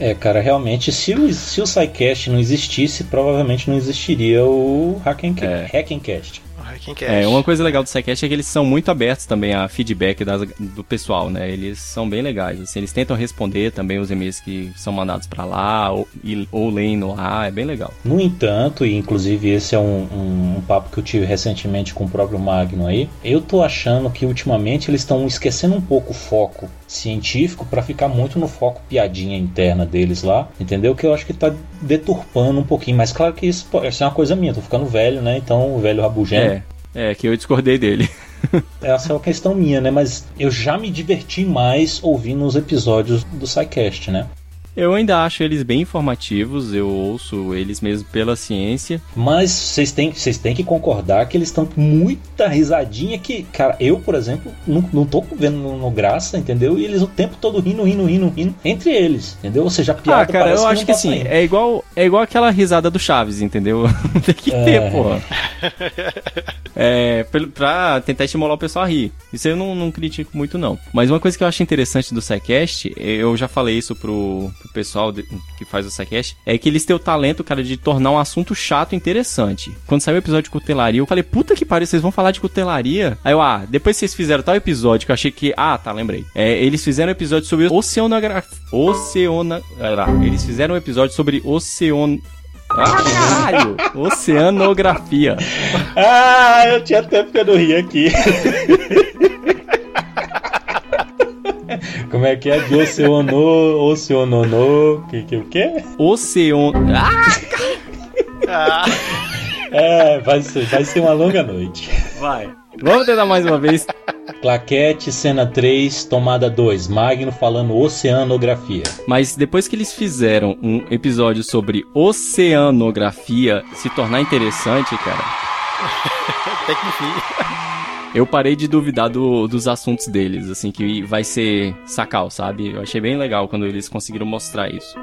É, cara, realmente, se o, se o SciCast não existisse, provavelmente não existiria o Hackencast. É. Hackencast. Hackencast. É, uma coisa legal do SciCast é que eles são muito abertos também a feedback das- do pessoal, né? Eles são bem legais, assim, eles tentam responder também os e-mails que são mandados pra lá, ou, e- ou leem no ar, é bem legal. No entanto, e inclusive esse é um, um- um papo que eu tive recentemente com o próprio Magno aí, eu tô achando que ultimamente eles estão esquecendo um pouco o foco científico para ficar muito no foco piadinha interna deles lá, entendeu? Que eu acho que tá deturpando um pouquinho, mas claro que isso, pode- isso é uma coisa minha, tô ficando velho, né? Então o velho rabugento. É, é, que eu discordei dele. Essa é uma questão minha, né? Mas eu já me diverti mais ouvindo os episódios do SciCast, né? Eu ainda acho eles bem informativos, eu ouço eles mesmo pela ciência. Mas vocês têm, vocês têm que concordar que eles estão com muita risadinha que, cara, eu, por exemplo, não, não tô vendo no, no graça, entendeu? E eles o tempo todo rindo, rindo, rindo, rindo, entre eles, entendeu? Ou seja, a piada Ah, cara, eu acho que tá assim, saindo. é igual, é igual aquela risada do Chaves, entendeu? Tem que É. ter, porra. É, pra tentar estimular o pessoal a rir. Isso eu não, não critico muito, não. Mas uma coisa que eu acho interessante do SciCast, eu já falei isso pro, pro pessoal de- que faz o SciCast, é que eles têm o talento, cara, de tornar um assunto chato interessante. Quando saiu o episódio de cutelaria, eu falei, puta que pariu, vocês vão falar de cutelaria? Aí eu, ah, depois vocês fizeram tal episódio que eu achei que. Ah, tá, lembrei. É, eles fizeram um episódio sobre oceanografia. Oceana. ah, Eles fizeram um episódio sobre ocean. Ah, caralho! Oceanografia. Ah, eu tinha tempo que eu não ri aqui. Como é que é? De oceano, oceanono, que que o quê? Ocean. Ah! Ah, É, vai ser, vai ser uma longa noite. Vai. Vamos tentar mais uma vez. Claquete, cena 3, tomada 2, Magno falando oceanografia. Mas depois que eles fizeram um episódio sobre oceanografia se tornar interessante, cara, até que enfim. Eu parei de duvidar do- dos assuntos deles, assim, que vai ser sacal, sabe? Eu achei bem legal quando eles conseguiram mostrar isso.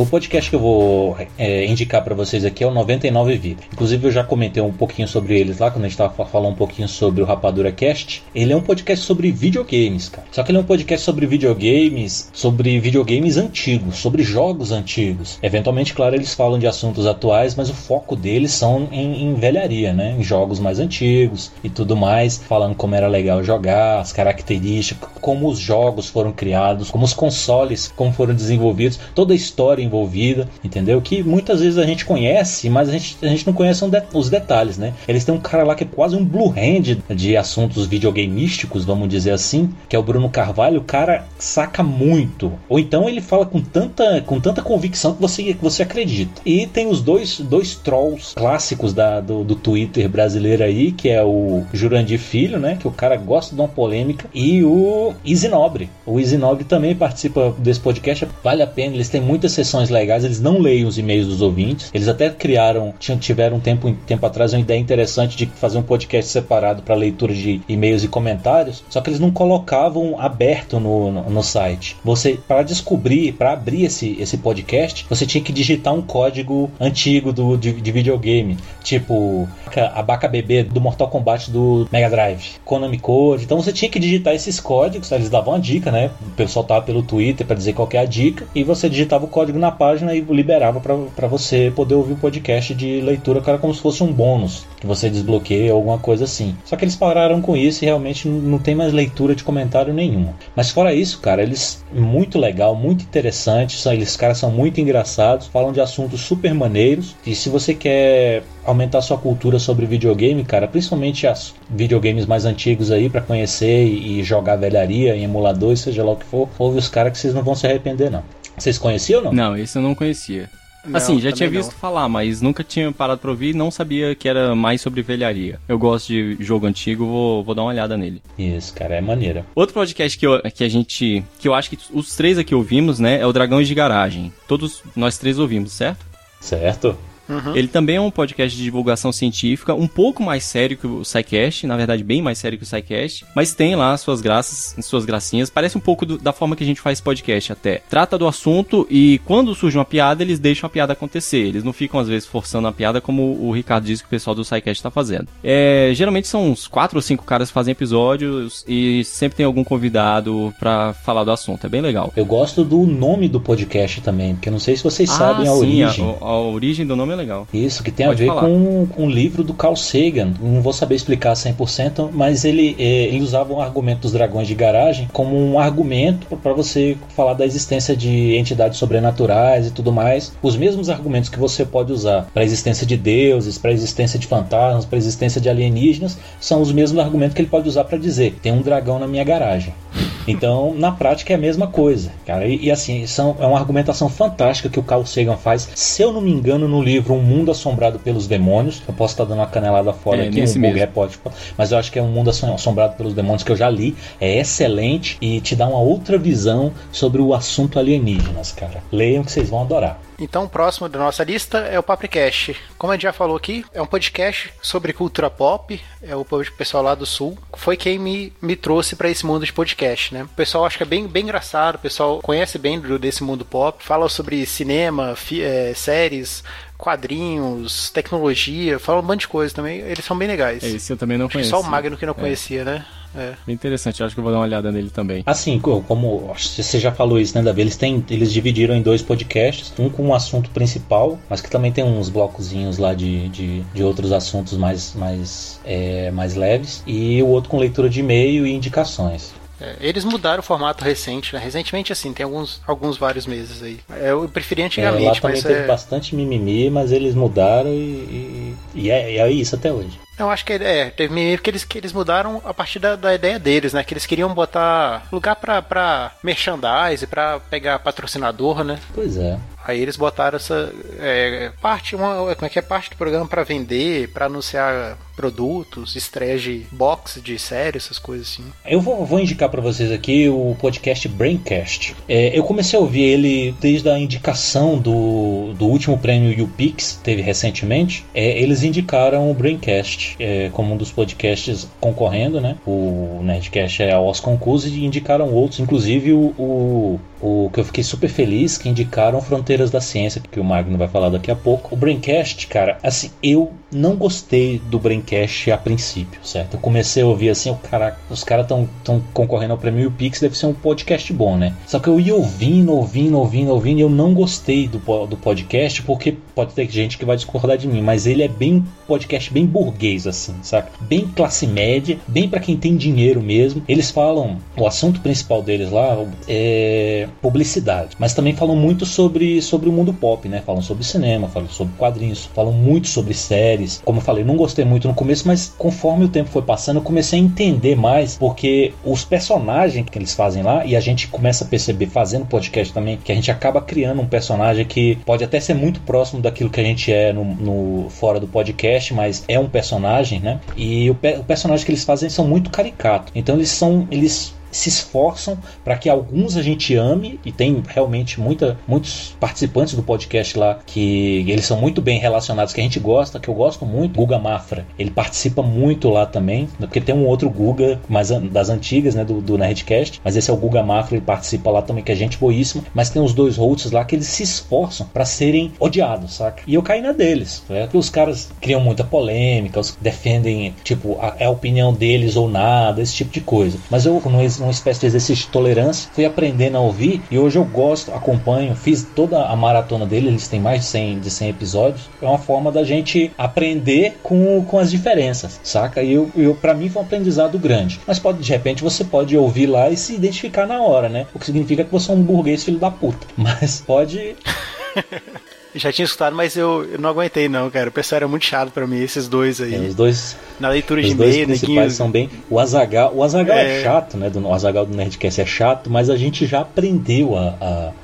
O podcast que eu vou é, indicar pra vocês aqui é o 99 Vive. Inclusive eu já comentei um pouquinho sobre eles lá quando a gente tava falando um pouquinho sobre o Rapadura Cast. Ele é um podcast sobre videogames, cara. Só que ele é um podcast sobre videogames, sobre videogames antigos, sobre jogos antigos. Eventualmente, claro, eles falam de assuntos atuais, mas o foco deles são em, em velharia, né? Em jogos mais antigos e tudo mais, falando como era legal jogar, as características, como os jogos foram criados, como os consoles, como foram desenvolvidos, toda a história envolvida, entendeu? Que muitas vezes a gente conhece, mas a gente, a gente não conhece os detalhes, né? Eles têm um cara lá que é quase um blue hand de assuntos videogameísticos, vamos dizer assim, que é o Bruno Carvalho. O cara saca muito. Ou então ele fala com tanta, com tanta convicção que você, que você acredita. E tem os dois, dois trolls clássicos da, do, do Twitter brasileiro aí, que é o Jurandir Filho, né? Que o cara gosta de uma polêmica, e o Easy Nobre. O Easy Nobre também participa desse podcast, vale a pena, eles têm muitas sessões legais, eles não leem os e-mails dos ouvintes, eles até criaram, tiveram um tempo, tempo atrás uma ideia interessante de fazer um podcast separado para leitura de e-mails e comentários, só que eles não colocavam aberto no, no, no site. Você, para descobrir, para abrir esse, esse podcast, você tinha que digitar um código antigo do, de, de videogame, tipo a Baca Bebê do Mortal Kombat do Mega Drive, Konami Code. Então você tinha que digitar esses códigos, eles davam uma dica, né? O pessoal tava pelo Twitter para dizer qual é a dica, e você digitava o código na página e liberava para você poder ouvir o podcast de leitura, era como se fosse um bônus, que você desbloqueia alguma coisa assim. Só que eles pararam com isso e realmente não tem mais leitura de comentário nenhuma. Mas fora isso, cara, eles muito legal, muito interessante, são, eles caras são muito engraçados, falam de assuntos super maneiros. E se você quer aumentar sua cultura sobre videogame, cara, principalmente as videogames mais antigos aí para conhecer e, e jogar velharia em emulador, seja lá o que for, ouve os caras que vocês não vão se arrepender não. Vocês conheciam ou não? Não, isso eu não conhecia. assim, já tinha não. visto falar, mas nunca tinha parado pra ouvir e não sabia que era mais sobre velharia. Eu gosto de jogo antigo, vou, vou dar uma olhada nele. Isso, cara, é maneira. Outro podcast que, eu- que a gente. que eu acho que os três aqui ouvimos, né? É o Dragões de Garagem. Todos nós três ouvimos, certo? Certo? Uhum. Ele também é um podcast de divulgação científica, um pouco mais sério que o SciCast, na verdade bem mais sério que o SciCast, mas tem lá suas graças, suas gracinhas. Parece um pouco do, da forma que a gente faz podcast até. Trata do assunto e quando surge uma piada, eles deixam a piada acontecer. Eles não ficam às vezes forçando a piada como o Ricardo disse que o pessoal do SciCast tá fazendo. É, geralmente são uns quatro ou cinco caras que fazem episódios e sempre tem algum convidado para falar do assunto. É bem legal. Eu gosto do nome do podcast também, porque eu não sei se vocês Ah, sabem a sim, origem. A, a origem do nome é legal. Isso, que tem Pode a ver falar. com, com o livro do Carl Sagan. Não vou saber explicar 100%, mas ele, eh, ele usava um argumento dos dragões de garagem como um argumento para você falar da existência de entidades sobrenaturais e tudo mais. Os mesmos argumentos que você pode usar para a existência de deuses, para a existência de fantasmas, para a existência de alienígenas, são os mesmos argumentos que ele pode usar para dizer: tem um dragão na minha garagem. Então, na prática é a mesma coisa, cara. E, e, assim, são, é uma argumentação fantástica que o Carl Sagan faz. Se eu não me engano, no livro Um Mundo Assombrado pelos Demônios, eu posso estar dando uma canelada fora É, aqui, nesse um mesmo. é, pode, mas eu acho que é Um Mundo Assom- Assombrado pelos Demônios que eu já li. É excelente e te dá uma outra visão sobre o assunto alienígenas, cara. Leiam que vocês vão adorar. Então, o próximo da nossa lista é o Papricast. Como a gente já falou aqui, é um podcast sobre cultura pop. É o pessoal lá do Sul. Foi quem me, me trouxe para esse mundo de podcast, né? O pessoal acha que é bem, bem engraçado. O pessoal conhece bem do, desse mundo pop. Fala sobre cinema, fi- é, séries, quadrinhos, tecnologia. Fala um monte de coisa também. Eles são bem legais. É, esse eu também não Acho que conheço. só o Magno que não conhecia, né? É. Bem interessante, eu acho que eu vou dar uma olhada nele também. Assim, co- como você já falou isso, né, Davi? Eles, têm, eles dividiram em dois podcasts, um com um assunto principal, mas que também tem uns blocozinhos lá de, de, de outros assuntos mais, mais, é, mais leves, e o outro com leitura de e-mail e indicações. É, eles mudaram o formato recente, né? Recentemente, assim, tem alguns, alguns vários meses aí. É, Eu preferi É, lá antigamente, também mas teve é... bastante mimimi, mas eles mudaram e, e, e é, é isso até hoje. Eu acho que é, teve meio que eles, que eles mudaram a partir da, da ideia deles, né? Que eles queriam botar lugar pra, pra merchandise, pra pegar patrocinador, né? Pois é. Aí eles botaram essa é, parte, uma, como é que é parte do programa pra vender, pra anunciar produtos, estreia de box de série, essas coisas assim. Eu vou, vou indicar pra vocês aqui o podcast Braincast. É, eu comecei a ouvir ele desde a indicação do, do último prêmio UPix, teve recentemente. É, eles indicaram o Braincast é, como um dos podcasts concorrendo, né? O Nerdcast é aos concursos e indicaram outros, inclusive o, o, o que eu fiquei super feliz, que indicaram Fronteiras da Ciência, que o Magno vai falar daqui a pouco. O Braincast, cara, assim, eu não gostei do Braincast a princípio, certo? Eu comecei a ouvir assim, o cara, os caras estão tão concorrendo ao prêmio UPix, deve ser um podcast bom, né? Só que eu ia ouvindo, ouvindo, ouvindo, ouvindo, e eu não gostei do, do podcast, porque pode ter gente que vai discordar de mim, mas ele é bem podcast bem burguês, assim, saca? Bem classe média, bem pra quem tem dinheiro mesmo. Eles falam, o assunto principal deles lá é publicidade, mas também falam muito sobre, sobre o mundo pop, né? Falam sobre cinema, falam sobre quadrinhos, falam muito sobre séries. Como eu falei, não gostei muito no começo, mas conforme o tempo foi passando, eu comecei a entender mais, porque os personagens que eles fazem lá, e a gente começa a perceber fazendo podcast também, que a gente acaba criando um personagem que pode até ser muito próximo daquilo que a gente é no, no- fora do podcast, mas é um personagem, né? E o, o personagem que eles fazem são muito caricatos. Então eles são. Eles se esforçam para que alguns a gente ame e tem realmente muita, muitos participantes do podcast lá que eles são muito bem relacionados que a gente gosta, que eu gosto muito, Guga Mafra. Ele participa muito lá também, porque tem um outro Guga mais das antigas, né, do, do Nerdcast, mas esse é o Guga Mafra, ele participa lá também que é gente boíssima, mas tem os dois hosts lá que eles se esforçam para serem odiados, saca? E eu caí na deles, né? Porque os caras criam muita polêmica, os defendem, tipo, a, é a opinião deles ou nada, esse tipo de coisa. Mas eu, num- numa espécie de exercício de tolerância, fui aprendendo a ouvir e hoje eu gosto, acompanho, fiz toda a maratona dele, eles têm mais de 100, de 100 episódios. É uma forma da gente aprender com, com as diferenças, saca? E eu, eu, pra mim foi um aprendizado grande. Mas pode, de repente, você pode ouvir lá e se identificar na hora, né? O que significa que você é um burguês filho da puta. Mas pode. Já tinha escutado, mas eu, eu não aguentei não, cara. O pessoal era muito chato pra mim, esses dois aí. É, os dois. Na leitura de Os dois e-mail, principais neguinho. são bem. O Azagal, o Azagal é... É. chato, né? Do, o Azagal do Nerdcast é chato, mas a gente já aprendeu a,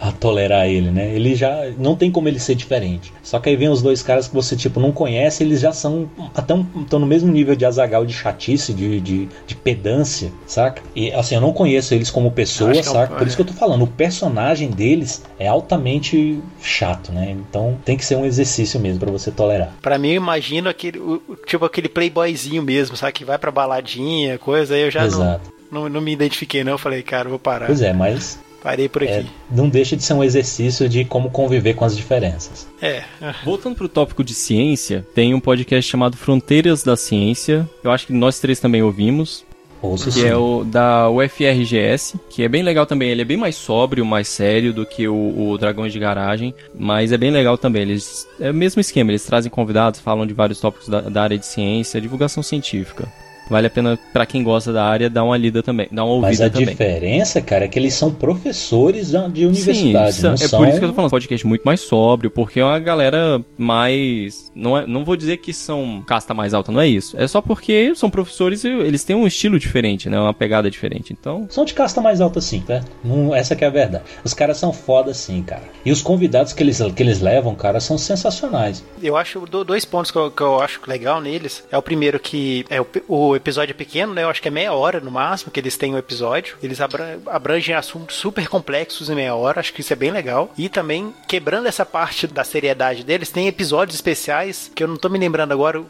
a, a tolerar ele, né? Ele já não tem como ele ser diferente. Só que aí vem os dois caras que você tipo não conhece, eles já são até estão no mesmo nível de Azagal de chatice, de, de, de pedância, saca? E assim eu não conheço eles como pessoa, que é um- saca? Por é. isso que eu tô falando, o personagem deles é altamente chato, né? Então Então tem que ser um exercício mesmo para você tolerar. Pra mim, eu imagino aquele, o- o- tipo aquele playboyzinho mesmo, sabe? Que vai pra baladinha, coisa, aí eu já não, Exato. não, não me identifiquei, não. Eu falei, cara, eu vou parar. Pois é, mas Parei por é, aqui. não deixa de ser um exercício de como conviver com as diferenças. É. Voltando pro tópico de ciência, tem um podcast chamado Fronteiras da Ciência. Eu acho que nós três também ouvimos. Ouço que sim. é o da UFRGS, que é bem legal também. Ele é bem mais sóbrio, mais sério do que o, o Dragões de Garagem, mas é bem legal também. Eles é o mesmo esquema, eles trazem convidados, falam de vários tópicos da, da área de ciência, divulgação científica. Vale a pena pra quem gosta da área dar uma lida também, dar uma Mas ouvida a também. diferença, cara, é que eles são professores de de Sim, universidade. isso- não é são... por isso que eu tô falando, podcast muito mais sóbrio, porque é uma galera mais. Não, é, não vou dizer que são casta mais alta, não é isso. É só porque são professores e eles têm um estilo diferente, né? Uma pegada diferente. Então, São de casta mais alta sim, tá? Não, essa que é a verdade. Os caras são foda sim, cara. E os convidados que eles, que eles levam, cara, são sensacionais. Eu acho do- dois pontos que eu, que eu acho legal neles. É o primeiro que é o, pe- o episódio é pequeno, né? Eu acho que é meia hora no máximo que eles têm o episódio. Eles abra- abrangem assuntos super complexos em meia hora. Acho que isso é bem legal. E também, quebrando essa parte da seriedade deles, tem episódios especiais que eu não tô me lembrando agora.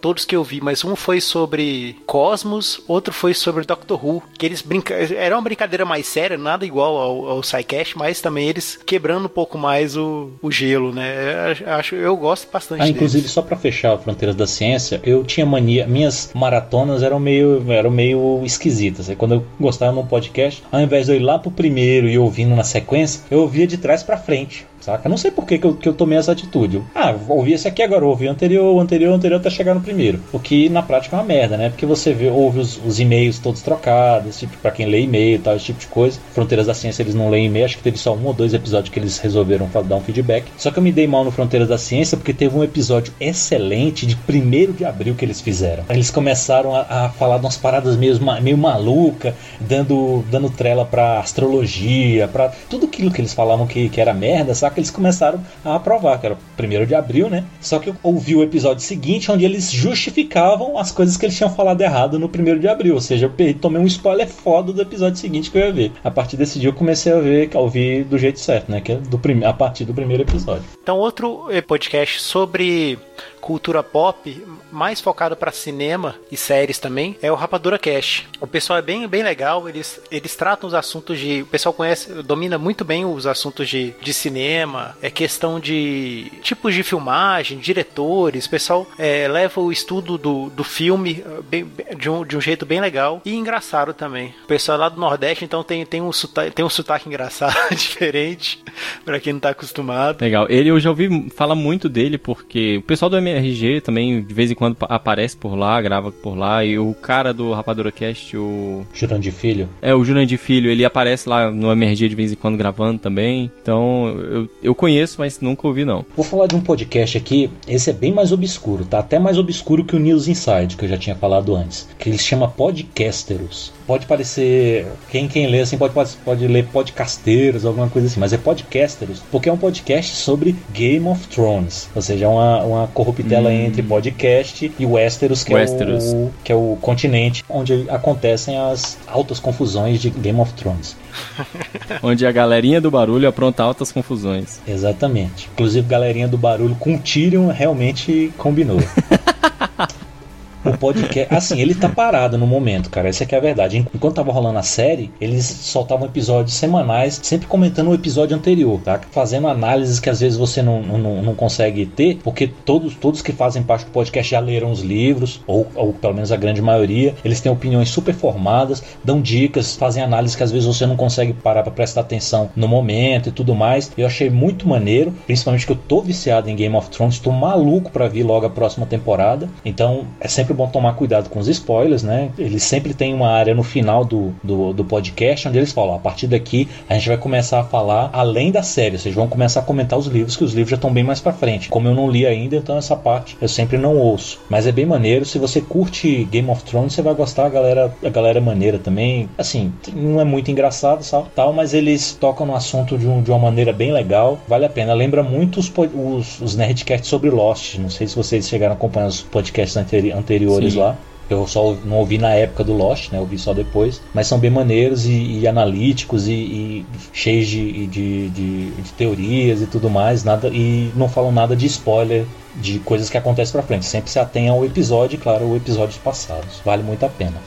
Todos que eu vi, mas um foi sobre Cosmos, outro foi sobre Doctor Who. Que eles brinca... Era uma brincadeira mais séria, nada igual ao, ao SciCast, mas também eles quebrando um pouco mais o, o gelo, né? Eu acho, eu gosto bastante Ah, inclusive, deles. só pra fechar Fronteiras da Ciência, eu tinha mania. Minhas maratonas eram meio, eram meio esquisitas. Quando eu gostava num podcast, ao invés de eu ir lá pro primeiro e ouvindo na sequência, eu ouvia de trás pra frente. Saca? Não sei por que, que, eu, que eu tomei essa atitude. Ah, vou ouvir esse aqui agora, ouvi o anterior, o anterior, o anterior até chegar no primeiro. O que na prática é uma merda, né? Porque você vê, ouve os, os e-mails todos trocados, tipo, pra quem lê e-mail e tal, esse tipo de coisa. Fronteiras da Ciência eles não leem e-mail, acho que teve só um ou dois episódios que eles resolveram dar um feedback. Só que eu me dei mal no Fronteiras da Ciência porque teve um episódio excelente de 1 de abril que eles fizeram. Eles começaram a, a falar de umas paradas meio, meio maluca, dando, dando trela pra astrologia, pra tudo aquilo que eles falavam que, que era merda, saca? Eles começaram a aprovar, que era 1 de abril, né? Só que eu ouvi o episódio seguinte onde eles justificavam as coisas que eles tinham falado errado no 1 de abril. Ou seja, eu pe- tomei um spoiler foda do episódio seguinte que eu ia ver. A partir desse dia eu comecei a ver, a ouvir do jeito certo, né? Que é do prime- a partir do primeiro episódio. Então, outro eh, podcast sobre cultura pop, mais focado para cinema e séries também, é o Rapadura Cast. O pessoal é bem, bem legal, eles, eles tratam os assuntos de. O pessoal conhece, domina muito bem os assuntos de, de cinema, é questão de tipos de filmagem, diretores. O pessoal eh, leva o estudo do, do filme eh, bem- de, um, de um jeito bem legal e engraçado também. O pessoal é lá do Nordeste, então tem, tem, um, sotaque, tem um sotaque engraçado, diferente, para quem não tá acostumado. legal. Ele eu já ouvi falar muito dele porque o pessoal do MRG também de vez em quando pa- aparece por lá, grava por lá. E o cara do Rapadura Cast, o. Jurandir Filho. É, o Jurandir Filho, ele aparece lá no MRG de vez em quando gravando também. Então eu, eu conheço, mas nunca ouvi não. Vou falar de um podcast aqui, esse é bem mais obscuro, tá? Até mais obscuro que o News Inside, que eu já tinha falado antes. Que ele se chama Podcasteros. Pode parecer. Quem, quem lê assim pode, pode, pode ler podcasteiros, alguma coisa assim, mas é podcasteros, porque é um podcast sobre Game of Thrones. Ou seja, é uma, uma corruptela entre podcast e Westeros, que, Westeros. É o, que é o continente onde acontecem as altas confusões de Game of Thrones. Onde a galerinha do barulho apronta altas confusões. Exatamente. Inclusive, galerinha do barulho com Tyrion realmente combinou. Podcast, assim, ele tá parado no momento, cara. Essa aqui é a verdade. Enquanto tava rolando a série, eles soltavam episódios semanais, sempre comentando o episódio anterior, tá? Fazendo análises que às vezes você não, não, não consegue ter, porque todos, todos que fazem parte do podcast já leram os livros, ou, ou pelo menos a grande maioria. Eles têm opiniões super formadas, dão dicas, fazem análises que às vezes você não consegue parar pra prestar atenção no momento e tudo mais. Eu achei muito maneiro, principalmente que eu tô viciado em Game of Thrones, tô maluco pra vir logo a próxima temporada. Então é sempre bom tomar cuidado com os spoilers, né? Eles sempre têm uma área no final do, do, do podcast onde eles falam: a partir daqui a gente vai começar a falar além da série, vocês vão começar a comentar os livros, que os livros já estão bem mais pra frente. Como eu não li ainda, então essa parte eu sempre não ouço. Mas é bem maneiro. Se você curte Game of Thrones, você vai gostar. A galera, a galera é maneira também. Assim, não é muito engraçado, sabe? tal, mas eles tocam no assunto de, um- de uma maneira bem legal. Vale a pena. Lembra muito os, os, os Nerdcasts sobre Lost. Não sei se vocês chegaram a acompanhar os podcasts anteri- anteriores Sim. lá. Eu só não ouvi na época do Lost, né? Eu ouvi só depois. Mas são bem maneiros e, e analíticos e, e, cheios de, de, de, de, teorias e tudo mais. Nada, e não falam nada de spoiler de coisas que acontecem pra frente. Sempre se atém ao episódio, claro, o episódios passados. Vale muito a pena.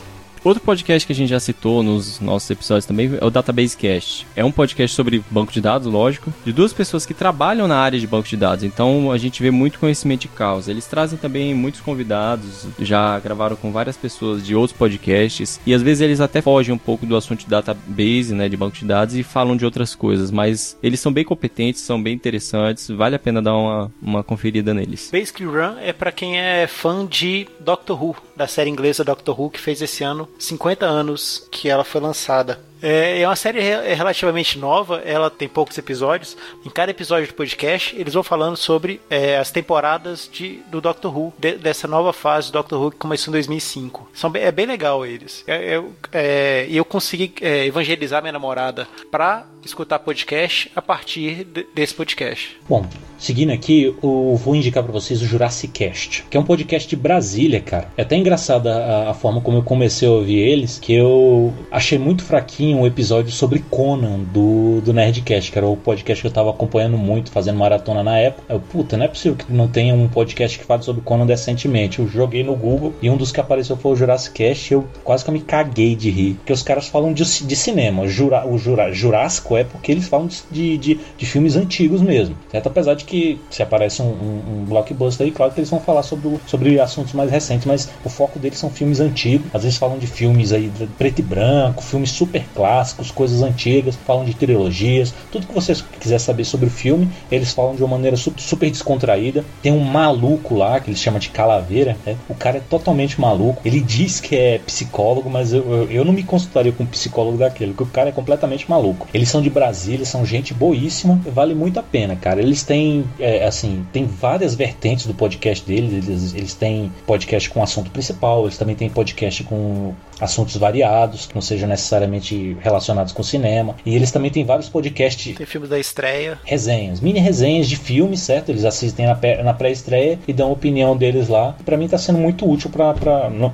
Outro podcast que a gente já citou nos nossos episódios também é o Database Cast. É um podcast sobre banco de dados, lógico, de duas pessoas que trabalham na área de banco de dados. Então a gente vê muito conhecimento de causa. Eles trazem também muitos convidados, já gravaram com várias pessoas de outros podcasts e às vezes eles até fogem um pouco do assunto de database, né, de banco de dados e falam de outras coisas, mas eles são bem competentes, são bem interessantes, vale a pena dar uma, uma conferida neles. Basic Run é para quem é fã de Doctor Who, da série inglesa Doctor Who que fez esse ano 50 anos que ela foi lançada. É, é uma série relativamente nova, ela tem poucos episódios. Em cada episódio do podcast, eles vão falando sobre é, as temporadas de, do Doctor Who, de, dessa nova fase do Doctor Who que começou em 2005. São, é bem legal eles. É, eu, é, eu consegui é, evangelizar minha namorada para escutar podcast a partir de, desse podcast. Bom, seguindo aqui, eu vou indicar para vocês o Jurassic Cast, que é um podcast de Brasília, cara. É até engraçada a forma como eu comecei a ouvir eles, que eu achei muito fraquinho um episódio sobre Conan do, do Nerdcast, que era o podcast que eu tava acompanhando muito, fazendo maratona na época. Eu, puta, não é possível que não tenha um podcast que fale sobre Conan decentemente. Eu joguei no Google e um dos que apareceu foi o Jurassic Cast. Eu quase que eu me caguei de rir, porque os caras falam de, de cinema. Jura, o Jura, Jurássico é porque eles falam de, de, de, filmes antigos mesmo, certo? Apesar de que se aparece um, um, um blockbuster aí, claro que eles vão falar sobre, sobre assuntos mais recentes, mas o foco deles são filmes antigos. Às vezes falam de filmes aí preto e branco, filmes super clássicos, coisas antigas, falam de trilogias, tudo que você quiser saber sobre o filme, eles falam de uma maneira super descontraída. Tem um maluco lá, que eles chamam de Calaveira, né? o cara é totalmente maluco. Ele diz que é psicólogo, mas eu, eu, eu não me consultaria com um psicólogo daquele, porque o cara é completamente maluco. Eles são de Brasília, são gente boíssima, vale muito a pena, cara. Eles têm, é, assim, tem várias vertentes do podcast deles, eles, eles têm podcast com assunto principal, eles também têm podcast com assuntos variados, que não sejam necessariamente relacionados com cinema. E eles também têm vários podcasts. Tem filmes da estreia. Resenhas, mini resenhas de filmes, certo? Eles assistem na pré-estreia e dão a opinião deles lá. Para mim tá sendo muito útil para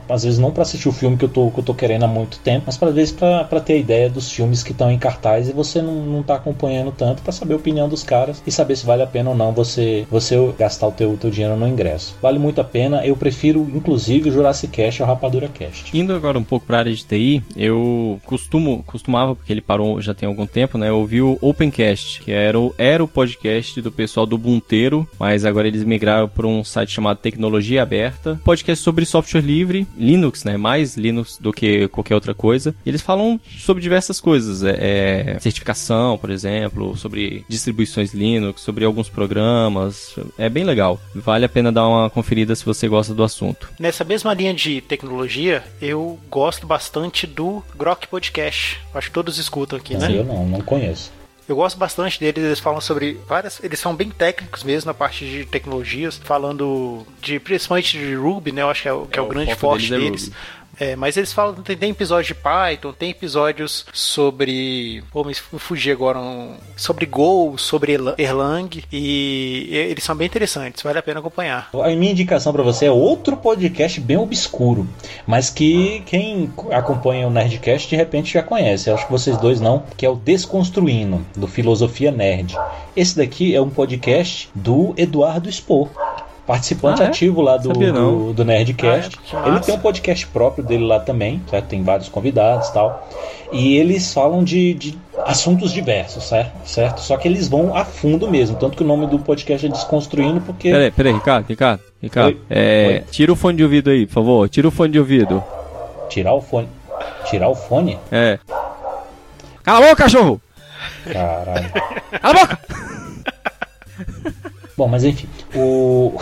às vezes não para assistir o filme que eu tô, que eu tô querendo há muito tempo, mas às vezes para ter a ideia dos filmes que estão em cartaz e você não, não tá acompanhando tanto para saber a opinião dos caras e saber se vale a pena ou não você você gastar o teu, teu dinheiro no ingresso. Vale muito a pena. Eu prefiro inclusive o Jurassic Cast ao Rapadura Cast. Indo agora um pouco para área de TI, eu costumo, costumava, porque ele parou já tem algum tempo, né? Ouvir o Opencast, que era o, era o podcast do pessoal do Bunteiro, mas agora eles migraram para um site chamado Tecnologia Aberta. Podcast sobre software livre, Linux, né? Mais Linux do que qualquer outra coisa. E eles falam sobre diversas coisas, é, é, certificação, por exemplo, sobre distribuições Linux, sobre alguns programas. É bem legal. Vale a pena dar uma conferida se você gosta do assunto. Nessa mesma linha de tecnologia, eu gosto bastante bastante do Grok Podcast. Acho que todos escutam aqui, né? Eu não, não conheço. Eu gosto bastante deles, eles falam sobre várias. Eles são bem técnicos mesmo na parte de tecnologias, falando de principalmente de Ruby, né? Eu acho que é, o, que é, é o grande forte deles. deles. É, mas eles falam, tem, tem episódios de Python, tem episódios sobre. Pô, me fugi agora. Um, sobre Go, sobre Erlang. E, eles são bem interessantes, vale a pena acompanhar. A minha indicação para você é outro podcast bem obscuro, mas que quem acompanha o Nerdcast de repente já conhece. Eu acho que vocês dois não, que é o Desconstruindo, do Filosofia Nerd. Esse daqui é um podcast do Eduardo Spor participante ah, é? ativo lá do, do, do, Nerdcast. Ah, é, ele tem um podcast próprio dele lá também, certo? Tem vários convidados e tal. E eles falam de, de assuntos diversos, certo? certo? Só que eles vão a fundo mesmo. Tanto que o nome do podcast é Desconstruindo, porque. Peraí, peraí, Ricardo, Ricardo, Ricardo. Oi? É, Oi? Tira o fone de ouvido aí, por favor. Tira o fone de ouvido. Tirar o fone. Tirar o fone? É. Cala a boca, cachorro! Caralho. Cala a boca! Bom, mas enfim, o...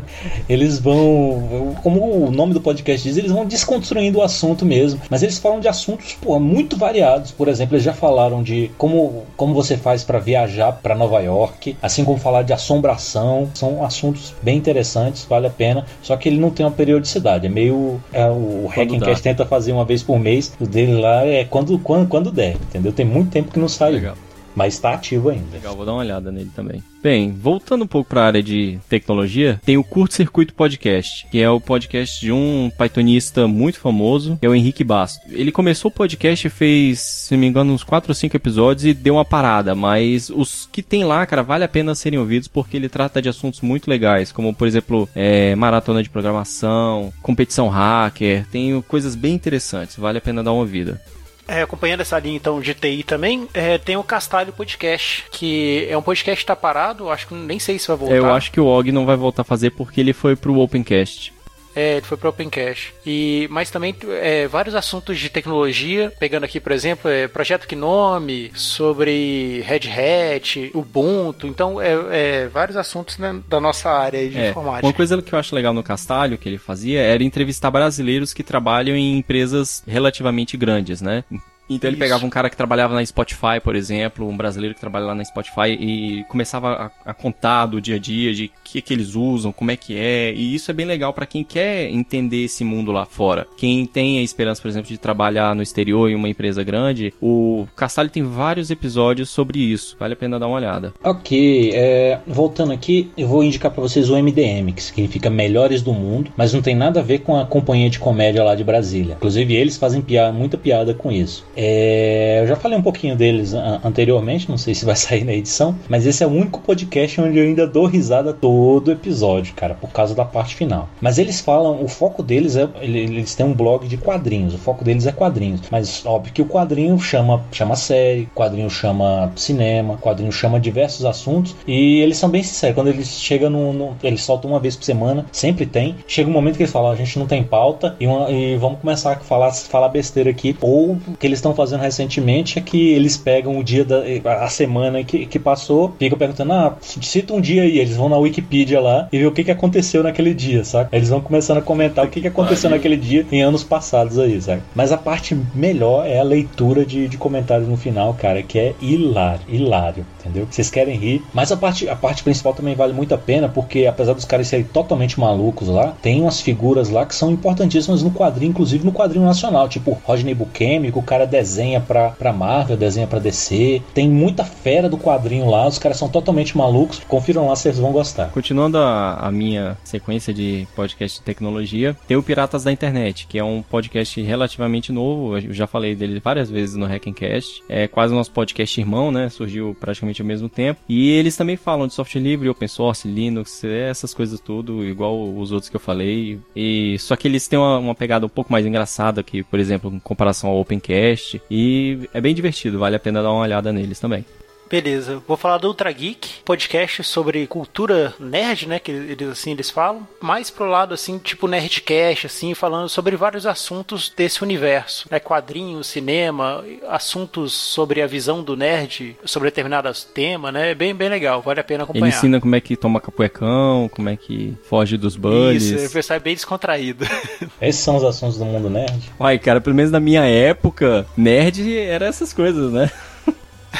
eles vão, como o nome do podcast diz, eles vão desconstruindo o assunto mesmo, mas eis falam de assuntos pô, muito variados. Por exemplo, eles já falaram de como, como você faz para viajar para Nova York, assim como falar de assombração. São assuntos bem interessantes, vale a pena. Só que ele não tem uma periodicidade, é meio é, o Hackencast tenta fazer uma vez por mês. O dele lá é quando quando quando der, entendeu? Tem muito tempo que não sai. Legal. Mas está ativo ainda. Legal, vou dar uma olhada nele também. Bem, voltando um pouco para a área de tecnologia, tem o Curto Circuito Podcast, que é o podcast de um pythonista muito famoso, que é o Henrique Basto. Ele começou o podcast fez, se não me engano, uns 4 ou 5 episódios e deu uma parada, mas os que tem lá, cara, vale a pena serem ouvidos porque ele trata de assuntos muito legais, como, por exemplo, é, maratona de programação, competição hacker, tem coisas bem interessantes, vale a pena dar uma ouvida. É, acompanhando essa linha então de TI também, é, tem o Castalho Podcast, que é um podcast que tá parado, acho que nem sei se vai voltar. Eu acho que o Og não vai voltar a fazer porque ele foi pro Opencast. É, ele foi pro Opencast. E, mas também é, vários assuntos de tecnologia, pegando aqui, por exemplo, é, Projeto Gnome, sobre Red Hat, Ubuntu, então é, é vários assuntos né, da nossa área de É, informática. Uma coisa que eu acho legal no Castalho, que ele fazia, era entrevistar brasileiros que trabalham em empresas relativamente grandes, né? Então ele Isso. pegava um cara que trabalhava na Spotify, por exemplo, um brasileiro que trabalha lá na Spotify e começava a, a contar do dia a dia de o que, que eles usam, como é que é, e isso é bem legal pra quem quer entender esse mundo lá fora. Quem tem a esperança, por exemplo, de trabalhar no exterior em uma empresa grande, o Castalho tem vários episódios sobre isso, vale a pena dar uma olhada. Ok, é, voltando aqui, eu vou indicar pra vocês o MDM, que significa Melhores do Mundo, mas não tem nada a ver com a companhia de comédia lá de Brasília. Inclusive, eles fazem piada, muita piada com isso. É, eu já falei um pouquinho deles an- anteriormente, não sei se vai sair na edição, mas esse é o único podcast onde eu ainda dou risada todo episódio, cara, por causa da parte final. Mas eles falam, o foco deles é, ele- eles têm um blog de quadrinhos, o foco deles é quadrinhos, mas óbvio que o quadrinho chama, chama série, quadrinho chama cinema, quadrinho chama diversos assuntos e eles são bem sinceros, quando eles chegam no, no- eles soltam uma vez por semana, sempre tem, chega um momento que eles falam, "Ó, a gente não tem pauta e, uma- e vamos começar a falar, falar besteira aqui, ou que eles estão fazendo recentemente é que eles pegam o dia da a semana que, que passou, ficam perguntando, ah, cita um dia aí, eles vão na Wikipedia lá e ver o que, que aconteceu naquele dia, sabe? Eles vão começando a comentar o que, que aconteceu naquele dia em anos passados aí, sabe? Mas a parte melhor é a leitura de, de comentários no final, cara, que é hilário, hilário, entendeu? Vocês querem rir, mas a parte, a parte principal também vale muito a pena, porque apesar dos caras serem totalmente malucos lá, tem umas figuras lá que são importantíssimas no quadrinho, inclusive no quadrinho nacional, tipo Rodney Bukemi, que o cara desenha pra, pra Marvel, desenha pra DC, tem muita fera do quadrinho lá, os caras são totalmente malucos, confiram lá, vocês vão gostar. Continuando a, a minha sequência de podcast de tecnologia, tem o Piratas da Internet, que é um podcast relativamente novo. Eu já falei dele várias vezes no Hackencast. É quase o nosso podcast irmão, né? Surgiu praticamente ao mesmo tempo. E eles também falam de software livre, open source, Linux, essas coisas tudo, igual os outros que eu falei. E só que eles têm uma, uma pegada um pouco mais engraçada que, por exemplo, em comparação ao Opencast. E é bem divertido, vale a pena dar uma olhada neles também. Beleza, vou falar do Ultra Geek, podcast sobre cultura nerd, né, que eles assim eles falam, mais pro lado assim, tipo nerdcast assim, falando sobre vários assuntos desse universo, né, quadrinhos, cinema, assuntos sobre a visão do nerd sobre determinados temas, né, bem bem legal, vale a pena Ele acompanhar. ensina como é que toma capuecão, como é que foge dos bullies. Isso, o pessoal é bem descontraído. Esses são os assuntos do mundo nerd. Uai, cara, pelo menos na minha época, nerd era essas coisas, né?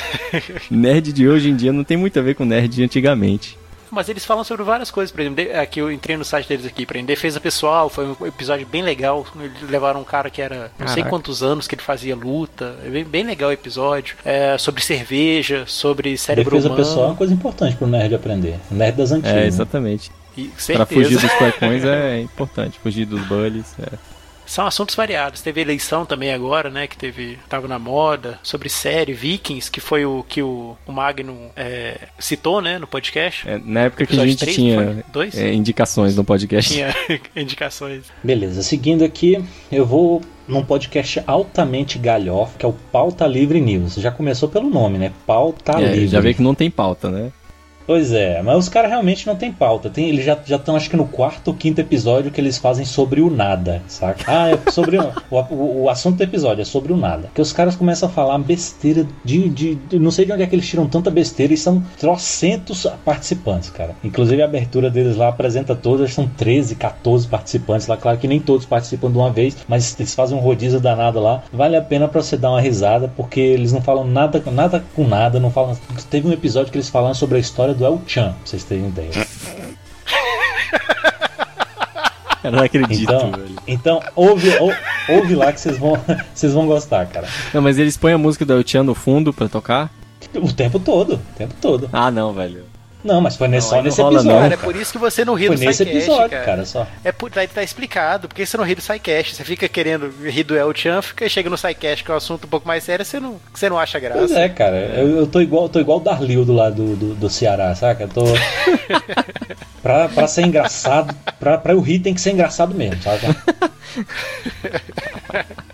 nerd de hoje em dia não tem muito a ver com nerd de antigamente. Mas eles falam sobre várias coisas, por exemplo, aqui eu entrei no site deles aqui, exemplo, defesa pessoal, foi um episódio bem legal. Eles levaram um cara que era não sei quantos anos que ele fazia luta. É bem, bem legal o episódio. É, sobre cerveja, sobre cérebro Defesa humano. pessoal é uma coisa importante pro nerd aprender. Nerd das antigas. É, né? exatamente. E, Pra certeza. fugir dos cuecões é importante, fugir dos bullies. É. São assuntos variados. Teve eleição também agora, né? Que teve. Tava na moda. Sobre série, Vikings, que foi o que o, o Magnum é, citou, né? No podcast. É, na época que a gente três, tinha foi? Dois? é, indicações no podcast. Tinha indicações. Beleza, seguindo aqui, eu vou num podcast altamente galhofa, que é o Pauta Livre News. Já começou pelo nome, né? Pauta É, Livre. já vê que não tem pauta, né? Pois é, mas os caras realmente não tem pauta. Tem, eles já estão, acho que no quarto ou quinto episódio que eles fazem sobre o nada, saca? Ah, é sobre o, o, o assunto do episódio, é sobre o nada. Que os caras começam a falar besteira de, de, de- Não sei de onde é que eles tiram tanta besteira e são trocentos participantes, cara. Inclusive a abertura deles lá apresenta todas, são 13, 14 participantes lá. Claro que nem todos participam de uma vez, mas eles fazem um rodízio danado lá. Vale a pena pra você dar uma risada, porque eles não falam nada, nada com nada, não falam. Teve um episódio que eles falaram sobre a história do El Chan, pra vocês terem ideia. Eu não acredito, Então, velho. então ouve, ou- ouve lá que vocês vão, vocês vão gostar, cara. Não, mas eles põem a música do El Chan no fundo pra tocar. O tempo todo, o tempo todo. Ah, não, velho. Não, mas foi nesse, Não, só nesse rola, episódio. não. Cara, é por isso que você não ri Foi do nesse episódio, cara. cara, só. É por, tá, tá explicado, por que você não ri do SciCast? Você fica querendo rir do El Chan, fica chega no SciCast, que é um assunto um pouco mais sério, você não, você não acha graça. Pois é, cara. Eu, eu tô igual, tô igual o Darlildo lá do, do, do Ceará, saca? Eu tô. pra, pra ser engraçado, pra, pra eu rir tem que ser engraçado mesmo, saca?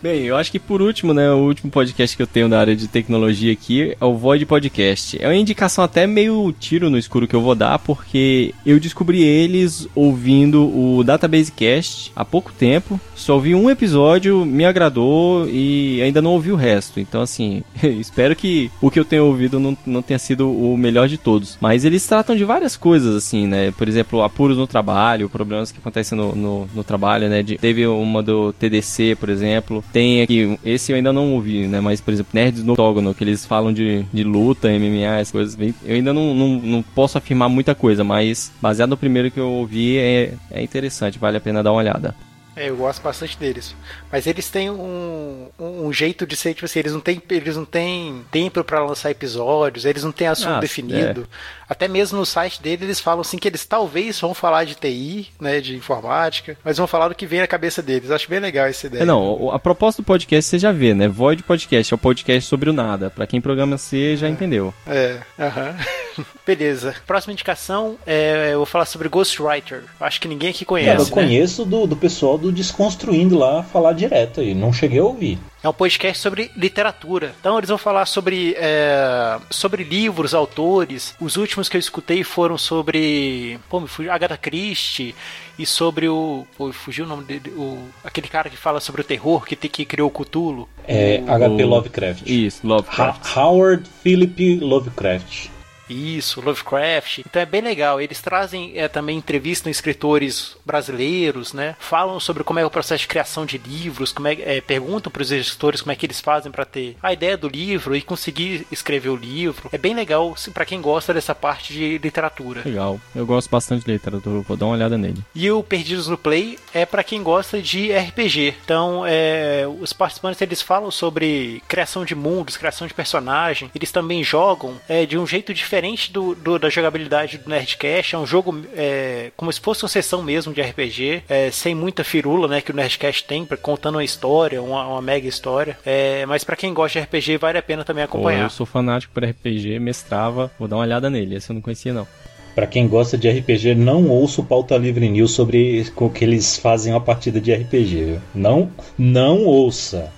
Bem, eu acho que por último, né, o último podcast que eu tenho da área de tecnologia aqui é o Void Podcast. É uma indicação até meio tiro no escuro que eu vou dar, porque eu descobri eles ouvindo o Database Cast há pouco tempo. Só ouvi um episódio, me agradou e ainda não ouvi o resto. Então, assim, espero que o que eu tenho ouvido não, não tenha sido o melhor de todos. Mas eles tratam de várias coisas, assim, né? Por exemplo, apuros no trabalho, problemas que acontecem no, no, no trabalho, né? De- teve uma do TDC, por exemplo. Tem aqui, esse eu ainda não ouvi, né? Mas, por exemplo, Nerds no Octógono, que eles falam de, de luta, MMA, as coisas. Eu ainda não, não, não posso afirmar muita coisa, mas baseado no primeiro que eu ouvi, é, é interessante, vale a pena dar uma olhada. É, eu gosto bastante deles. Mas eles têm um, um, um jeito de ser, tipo assim, eles não têm, eles não têm tempo pra lançar episódios, eles não têm assunto Ah, definido. Até mesmo no site dele eles falam assim que eles talvez vão falar de TI, né, de informática, mas vão falar do que vem na cabeça deles. Acho bem legal essa ideia. É, não, a proposta do podcast você já vê, né? Void Podcast é o podcast sobre o nada. Pra quem programa C já entendeu. É, aham. Beleza. Próxima indicação, é, eu vou falar sobre Ghostwriter. Acho que ninguém aqui conhece, Cara, eu né? conheço do, do pessoal do Desconstruindo lá falar direto aí. Não cheguei a ouvir. É um podcast sobre literatura. Então eles vão falar sobre, é, sobre livros, autores. Os últimos que eu escutei foram sobre pô, me fugiu, Agatha Christie e sobre o. Pô, fugiu o nome dele. O, aquele cara que fala sobre o terror que, te- que criou o Cthulhu. É O- HP Lovecraft. Isso, Lovecraft. Ha- Howard Philip Lovecraft. Isso, Lovecraft. Então é bem legal. Eles trazem é, também entrevistam escritores brasileiros, né? Falam sobre como é o processo de criação de livros, como é, é, perguntam para os escritores como é que eles fazem para ter a ideia do livro e conseguir escrever o livro. É bem legal para quem gosta dessa parte de literatura. Legal. Eu gosto bastante de literatura, vou dar uma olhada nele. E o Perdidos no Play é para quem gosta de RPG. Então, é, os participantes eles falam sobre criação de mundos, criação de personagem. Eles também jogam é, de um jeito diferente do, do- da jogabilidade do Nerdcast. É um jogo é, como se fosse uma sessão mesmo de RPG, é, sem muita firula, né, que o Nerdcast tem, pra- contando uma história, uma, uma mega história. É, mas para quem gosta de RPG, vale a pena também Pô, acompanhar. eu sou fanático por RPG, mestrava, vou dar uma olhada nele. Esse eu não conhecia, não. Pra quem gosta de RPG, não ouça o Pauta Livre News sobre o que eles fazem uma partida de RPG. Viu? Não, não ouça.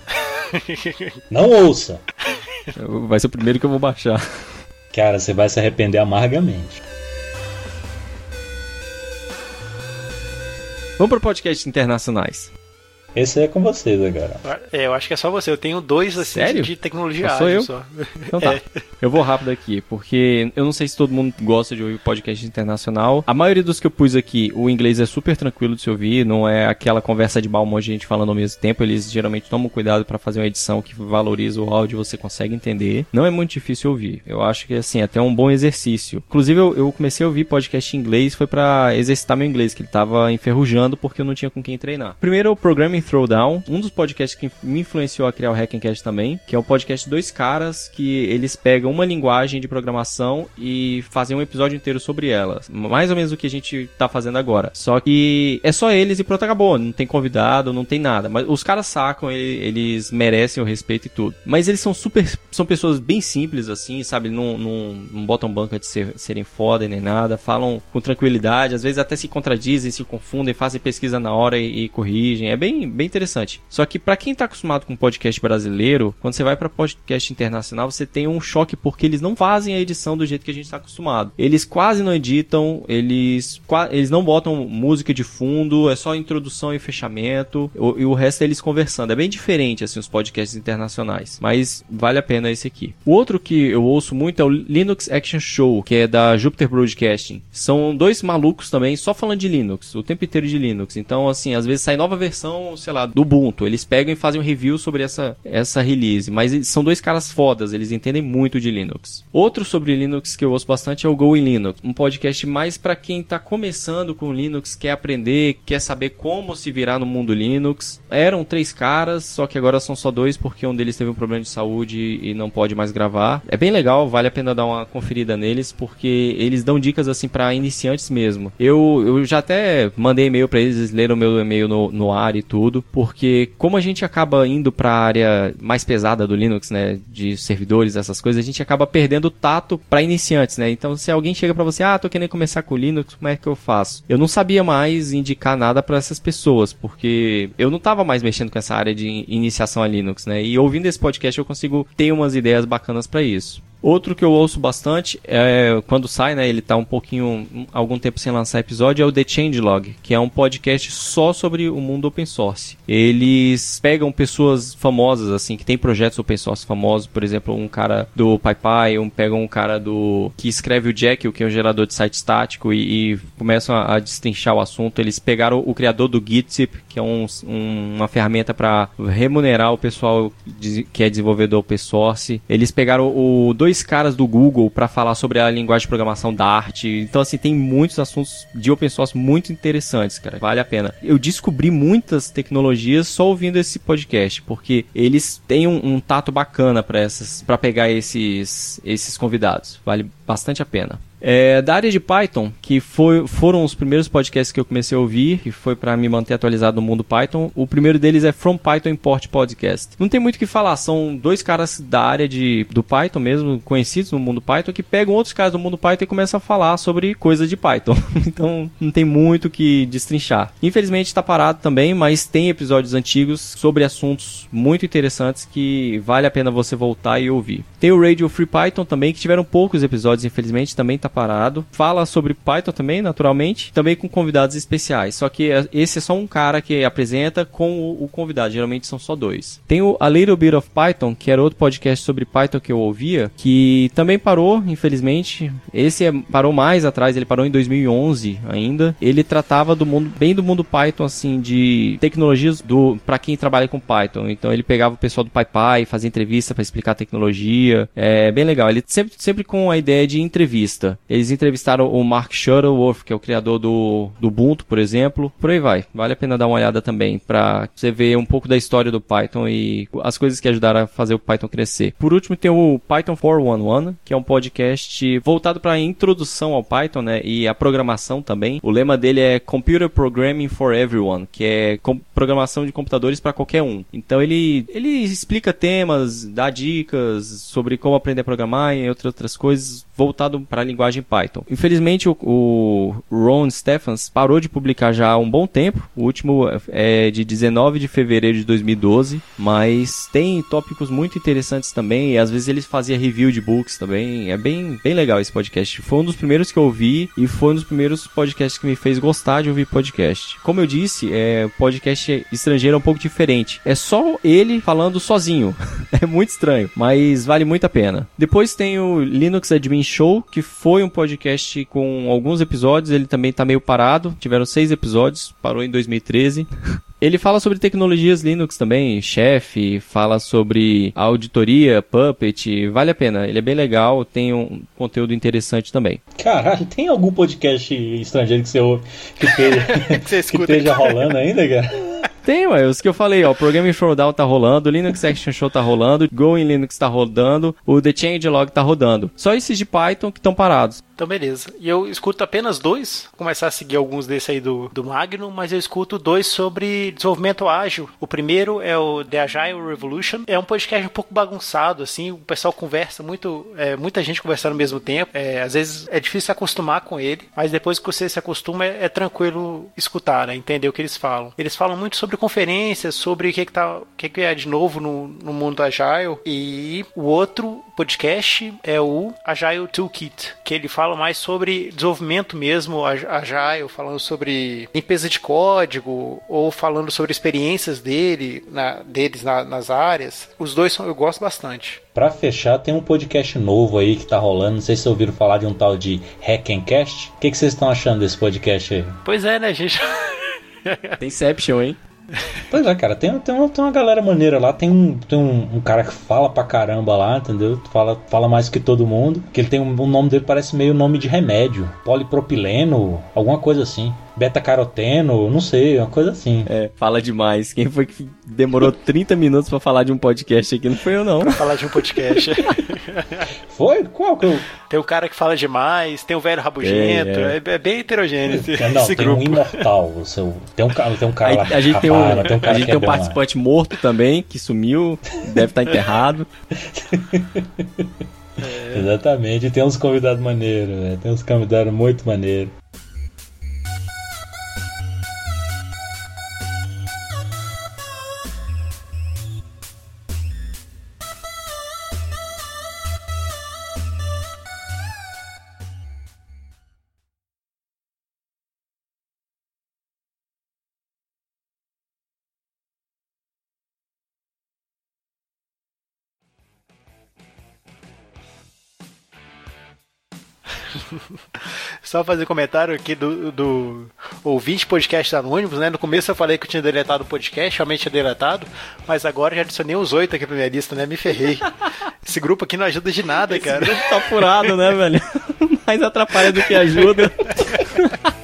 Não ouça. Vai ser o primeiro que eu vou baixar. Cara, você vai se arrepender amargamente. Vamos para podcasts internacionais. Esse é com vocês agora. É, eu acho que é só você. Eu tenho dois assim Sério? de tecnologia Só sou eu? só. Então tá. É. Eu vou rápido aqui, porque eu não sei se todo mundo gosta de ouvir podcast internacional. A maioria dos que eu pus aqui, o inglês é super tranquilo de se ouvir, não é aquela conversa de mal um monte de gente falando ao mesmo tempo. Eles geralmente tomam cuidado para fazer uma edição que valoriza o áudio e você consegue entender. Não é muito difícil ouvir. Eu acho que assim, até um bom exercício. Inclusive, eu, eu comecei a ouvir podcast em inglês, foi para exercitar meu inglês, que ele tava enferrujando porque eu não tinha com quem treinar. Primeiro é o Programming Throwdown, um dos podcasts que me influenciou a criar o Hackencast também, que é um podcast de dois caras que eles pegam uma linguagem de programação e fazem um episódio inteiro sobre ela. Mais ou menos o que a gente tá fazendo agora. Só que é só eles e pronto, acabou. Não tem convidado, não tem nada. Mas os caras sacam, ele- eles merecem o respeito e tudo. Mas eles são super. São pessoas bem simples, assim, sabe? Não, não, não botam banca de ser- serem foda nem nada. Falam com tranquilidade. Às vezes até se contradizem, se confundem, fazem pesquisa na hora e, e corrigem. É bem, bem interessante. Só que pra quem tá acostumado com podcast brasileiro, quando você vai pra podcast internacional, você tem um choque porque eles não fazem a edição do jeito que a gente tá acostumado. Eles quase não editam, eles, eles não botam música de fundo, é só introdução e fechamento, e o resto é eles conversando. É bem diferente, assim, os podcasts internacionais. Mas vale a pena esse aqui. O outro que eu ouço muito é o Linux Action Show, que é da Jupiter Broadcasting. São dois malucos também, só falando de Linux, o tempo inteiro de Linux. Então, assim, às vezes sai nova versão, sei lá, do Ubuntu. Eles pegam e fazem um review sobre essa, essa release. Mas são dois caras fodas, eles entendem muito de Linux. Outro sobre Linux que eu ouço bastante é o Go in Linux. Um podcast mais para quem tá começando com Linux, quer aprender, quer saber como se virar no mundo Linux. Eram três caras, só que agora são só dois porque um deles teve um problema de saúde e não pode mais gravar. É bem legal, vale a pena dar uma conferida neles porque eles dão dicas assim para iniciantes mesmo. Eu, eu já até mandei e-mail para eles, eles leram meu e-mail no, no ar e tudo, porque como a gente acaba indo para a área mais pesada do Linux, né, de servidores, essas coisas, a gente acaba perdendo o tato para iniciantes, né? Então se alguém chega para você, ah, tô querendo começar com Linux, como é que eu faço? Eu não sabia mais indicar nada para essas pessoas, porque eu não tava mais mexendo com essa área de iniciação a Linux, né? E ouvindo esse podcast eu consigo ter umas ideias bacanas para isso. Outro que eu ouço bastante é quando sai, né? Ele tá um pouquinho, algum tempo sem lançar episódio, é o The Changelog, que é um podcast só sobre o mundo open source. Eles pegam pessoas famosas, assim, que tem projetos open source famosos, por exemplo, um cara do PyPy, um, pegam um cara do que escreve o Jekyll, que é um gerador de site estático, e, e começam a, a, destrinchar o assunto. Eles pegaram o, o criador do Gitzip, que é um, um, uma ferramenta para remunerar o pessoal de, que é desenvolvedor open source. Eles pegaram o dois caras do Google para falar sobre a linguagem de programação Dart. Então, assim, tem muitos assuntos de open source muito interessantes, cara. Vale a pena. Eu descobri muitas tecnologias só ouvindo esse podcast, porque eles têm um, um tato bacana para essas, para pegar esses, esses convidados. Vale bastante a pena. É, da área de Python, que foi, foram os primeiros podcasts que eu comecei a ouvir, e foi para me manter atualizado no mundo Python. O primeiro deles é From Python Import Podcast. Não tem muito o que falar, são dois caras da área de, do Python mesmo, conhecidos no mundo Python, que pegam outros caras do mundo Python e começam a falar sobre coisas de Python. então não tem muito o que destrinchar. Infelizmente está parado também, mas tem episódios antigos sobre assuntos muito interessantes que vale a pena você voltar e ouvir. Tem o Radio Free Python também, que tiveram poucos episódios, infelizmente, também tá parado. Fala sobre Python também, naturalmente, também com convidados especiais. Só que é, esse é só um cara que apresenta com o, convidado, geralmente são só dois. Tem o A Little Bit of Python, que era outro podcast sobre Python que eu ouvia, que também parou, infelizmente. Esse é, parou mais atrás, ele parou em 2011 ainda. Ele tratava do mundo, bem do mundo Python, assim, de tecnologias do para quem trabalha com Python. Então ele pegava o pessoal do PyPy, fazia entrevista para explicar a tecnologia. É bem legal. Ele sempre, sempre com a ideia de entrevista. Eles entrevistaram o Mark Shuttleworth, que é o criador do, do Ubuntu, por exemplo. Por aí vai. Vale a pena dar uma olhada também para você ver um pouco da história do Python e as coisas que ajudaram a fazer o Python crescer. Por último, tem o Python 411, que é um podcast voltado para a introdução ao Python, né, e a programação também. O lema dele é Computer Programming for Everyone, que é programação de computadores para qualquer um. Então ele ele explica temas, dá dicas sobre como aprender a programar e outras outras coisas voltado para a linguagem Python. Infelizmente, o, o, Ron Stephens parou de publicar já há um bom tempo. O último é de 19 de fevereiro de 2012, mas tem tópicos muito interessantes também. E às vezes ele fazia review de books também. É bem, bem legal esse podcast. Foi um dos primeiros que eu ouvi e foi um dos primeiros podcasts que me fez gostar de ouvir podcast. Como eu disse, é podcast estrangeiro é um pouco diferente. É só ele falando sozinho. é muito estranho, mas vale muito a pena. Depois tem o Linux Admin Show, que foi um podcast com alguns episódios, ele também tá meio parado. Tiveram seis episódios, parou em 2013. Ele fala sobre tecnologias Linux também, chefe, fala sobre auditoria, Puppet, vale a pena. Ele é bem legal, tem um conteúdo interessante também. Caralho, tem algum podcast estrangeiro que você ouve que esteja, que, que esteja rolando ainda, cara? Tem, ué, os que eu falei, ó, o Programming Throwdown tá rolando, o Linux Action Show tá rolando, Go in Linux tá rodando, o The Changelog tá rodando. Só esses de Python que estão parados. Então, beleza. E eu escuto apenas dois, Vou começar a seguir alguns desses aí do, do Magnum, mas eu escuto dois sobre desenvolvimento ágil. O primeiro é o The Agile Revolution. É um podcast um pouco bagunçado, assim, o pessoal conversa muito, é, muita gente conversando ao mesmo tempo. É, às vezes é difícil se acostumar com ele, mas depois que você se acostuma, é, é tranquilo escutar, né? Entender o que eles falam. Eles falam muito sobre conferências, sobre o que, que, tá, o que, que é de novo no, no mundo Agile. E o outro podcast é o Agile Toolkit, que ele fala mais sobre desenvolvimento mesmo, Agile, falando sobre limpeza de código, ou falando sobre experiências dele, na, deles na, nas áreas. Os dois são, eu gosto bastante. Para fechar, tem um podcast novo aí que tá rolando. Não sei se vocês ouviram falar de um tal de Hackencast. O que, que vocês estão achando desse podcast aí? Pois é, né, gente? Tem Inception, hein? Pois é, cara, tem, tem, uma, tem uma galera maneira lá, tem, um, tem um, um cara que fala pra caramba lá, entendeu? Fala, fala mais que todo mundo. Que ele tem um, o nome dele parece meio nome de remédio. Polipropileno, alguma coisa assim. Beta-caroteno, não sei, uma coisa assim. É, fala demais. Quem foi que demorou 30 minutos pra falar de um podcast aqui? Não foi eu, não. Pra falar de um podcast. foi? Qual que eu... Tem o cara que fala demais, tem o velho rabugento, é, é. é bem heterogêneo esse, não, esse tem grupo. um imortal, o seu, tem um, tem um cara Aí, lá a gente tem um, tem um, cara a gente tem é um lá. participante morto também, que sumiu, deve estar enterrado. Exatamente, e tem uns convidados maneiros, velho, tem uns convidados muito maneiros. Só fazer comentário aqui do, do ouvinte podcast anônimos, né? No começo eu falei que eu tinha deletado o podcast, realmente tinha deletado, mas agora já adicionei os oito aqui pra minha lista, né? Me ferrei. Esse grupo aqui não ajuda de nada, cara. Esse grupo tá furado, né, velho? Mais atrapalha do que ajuda.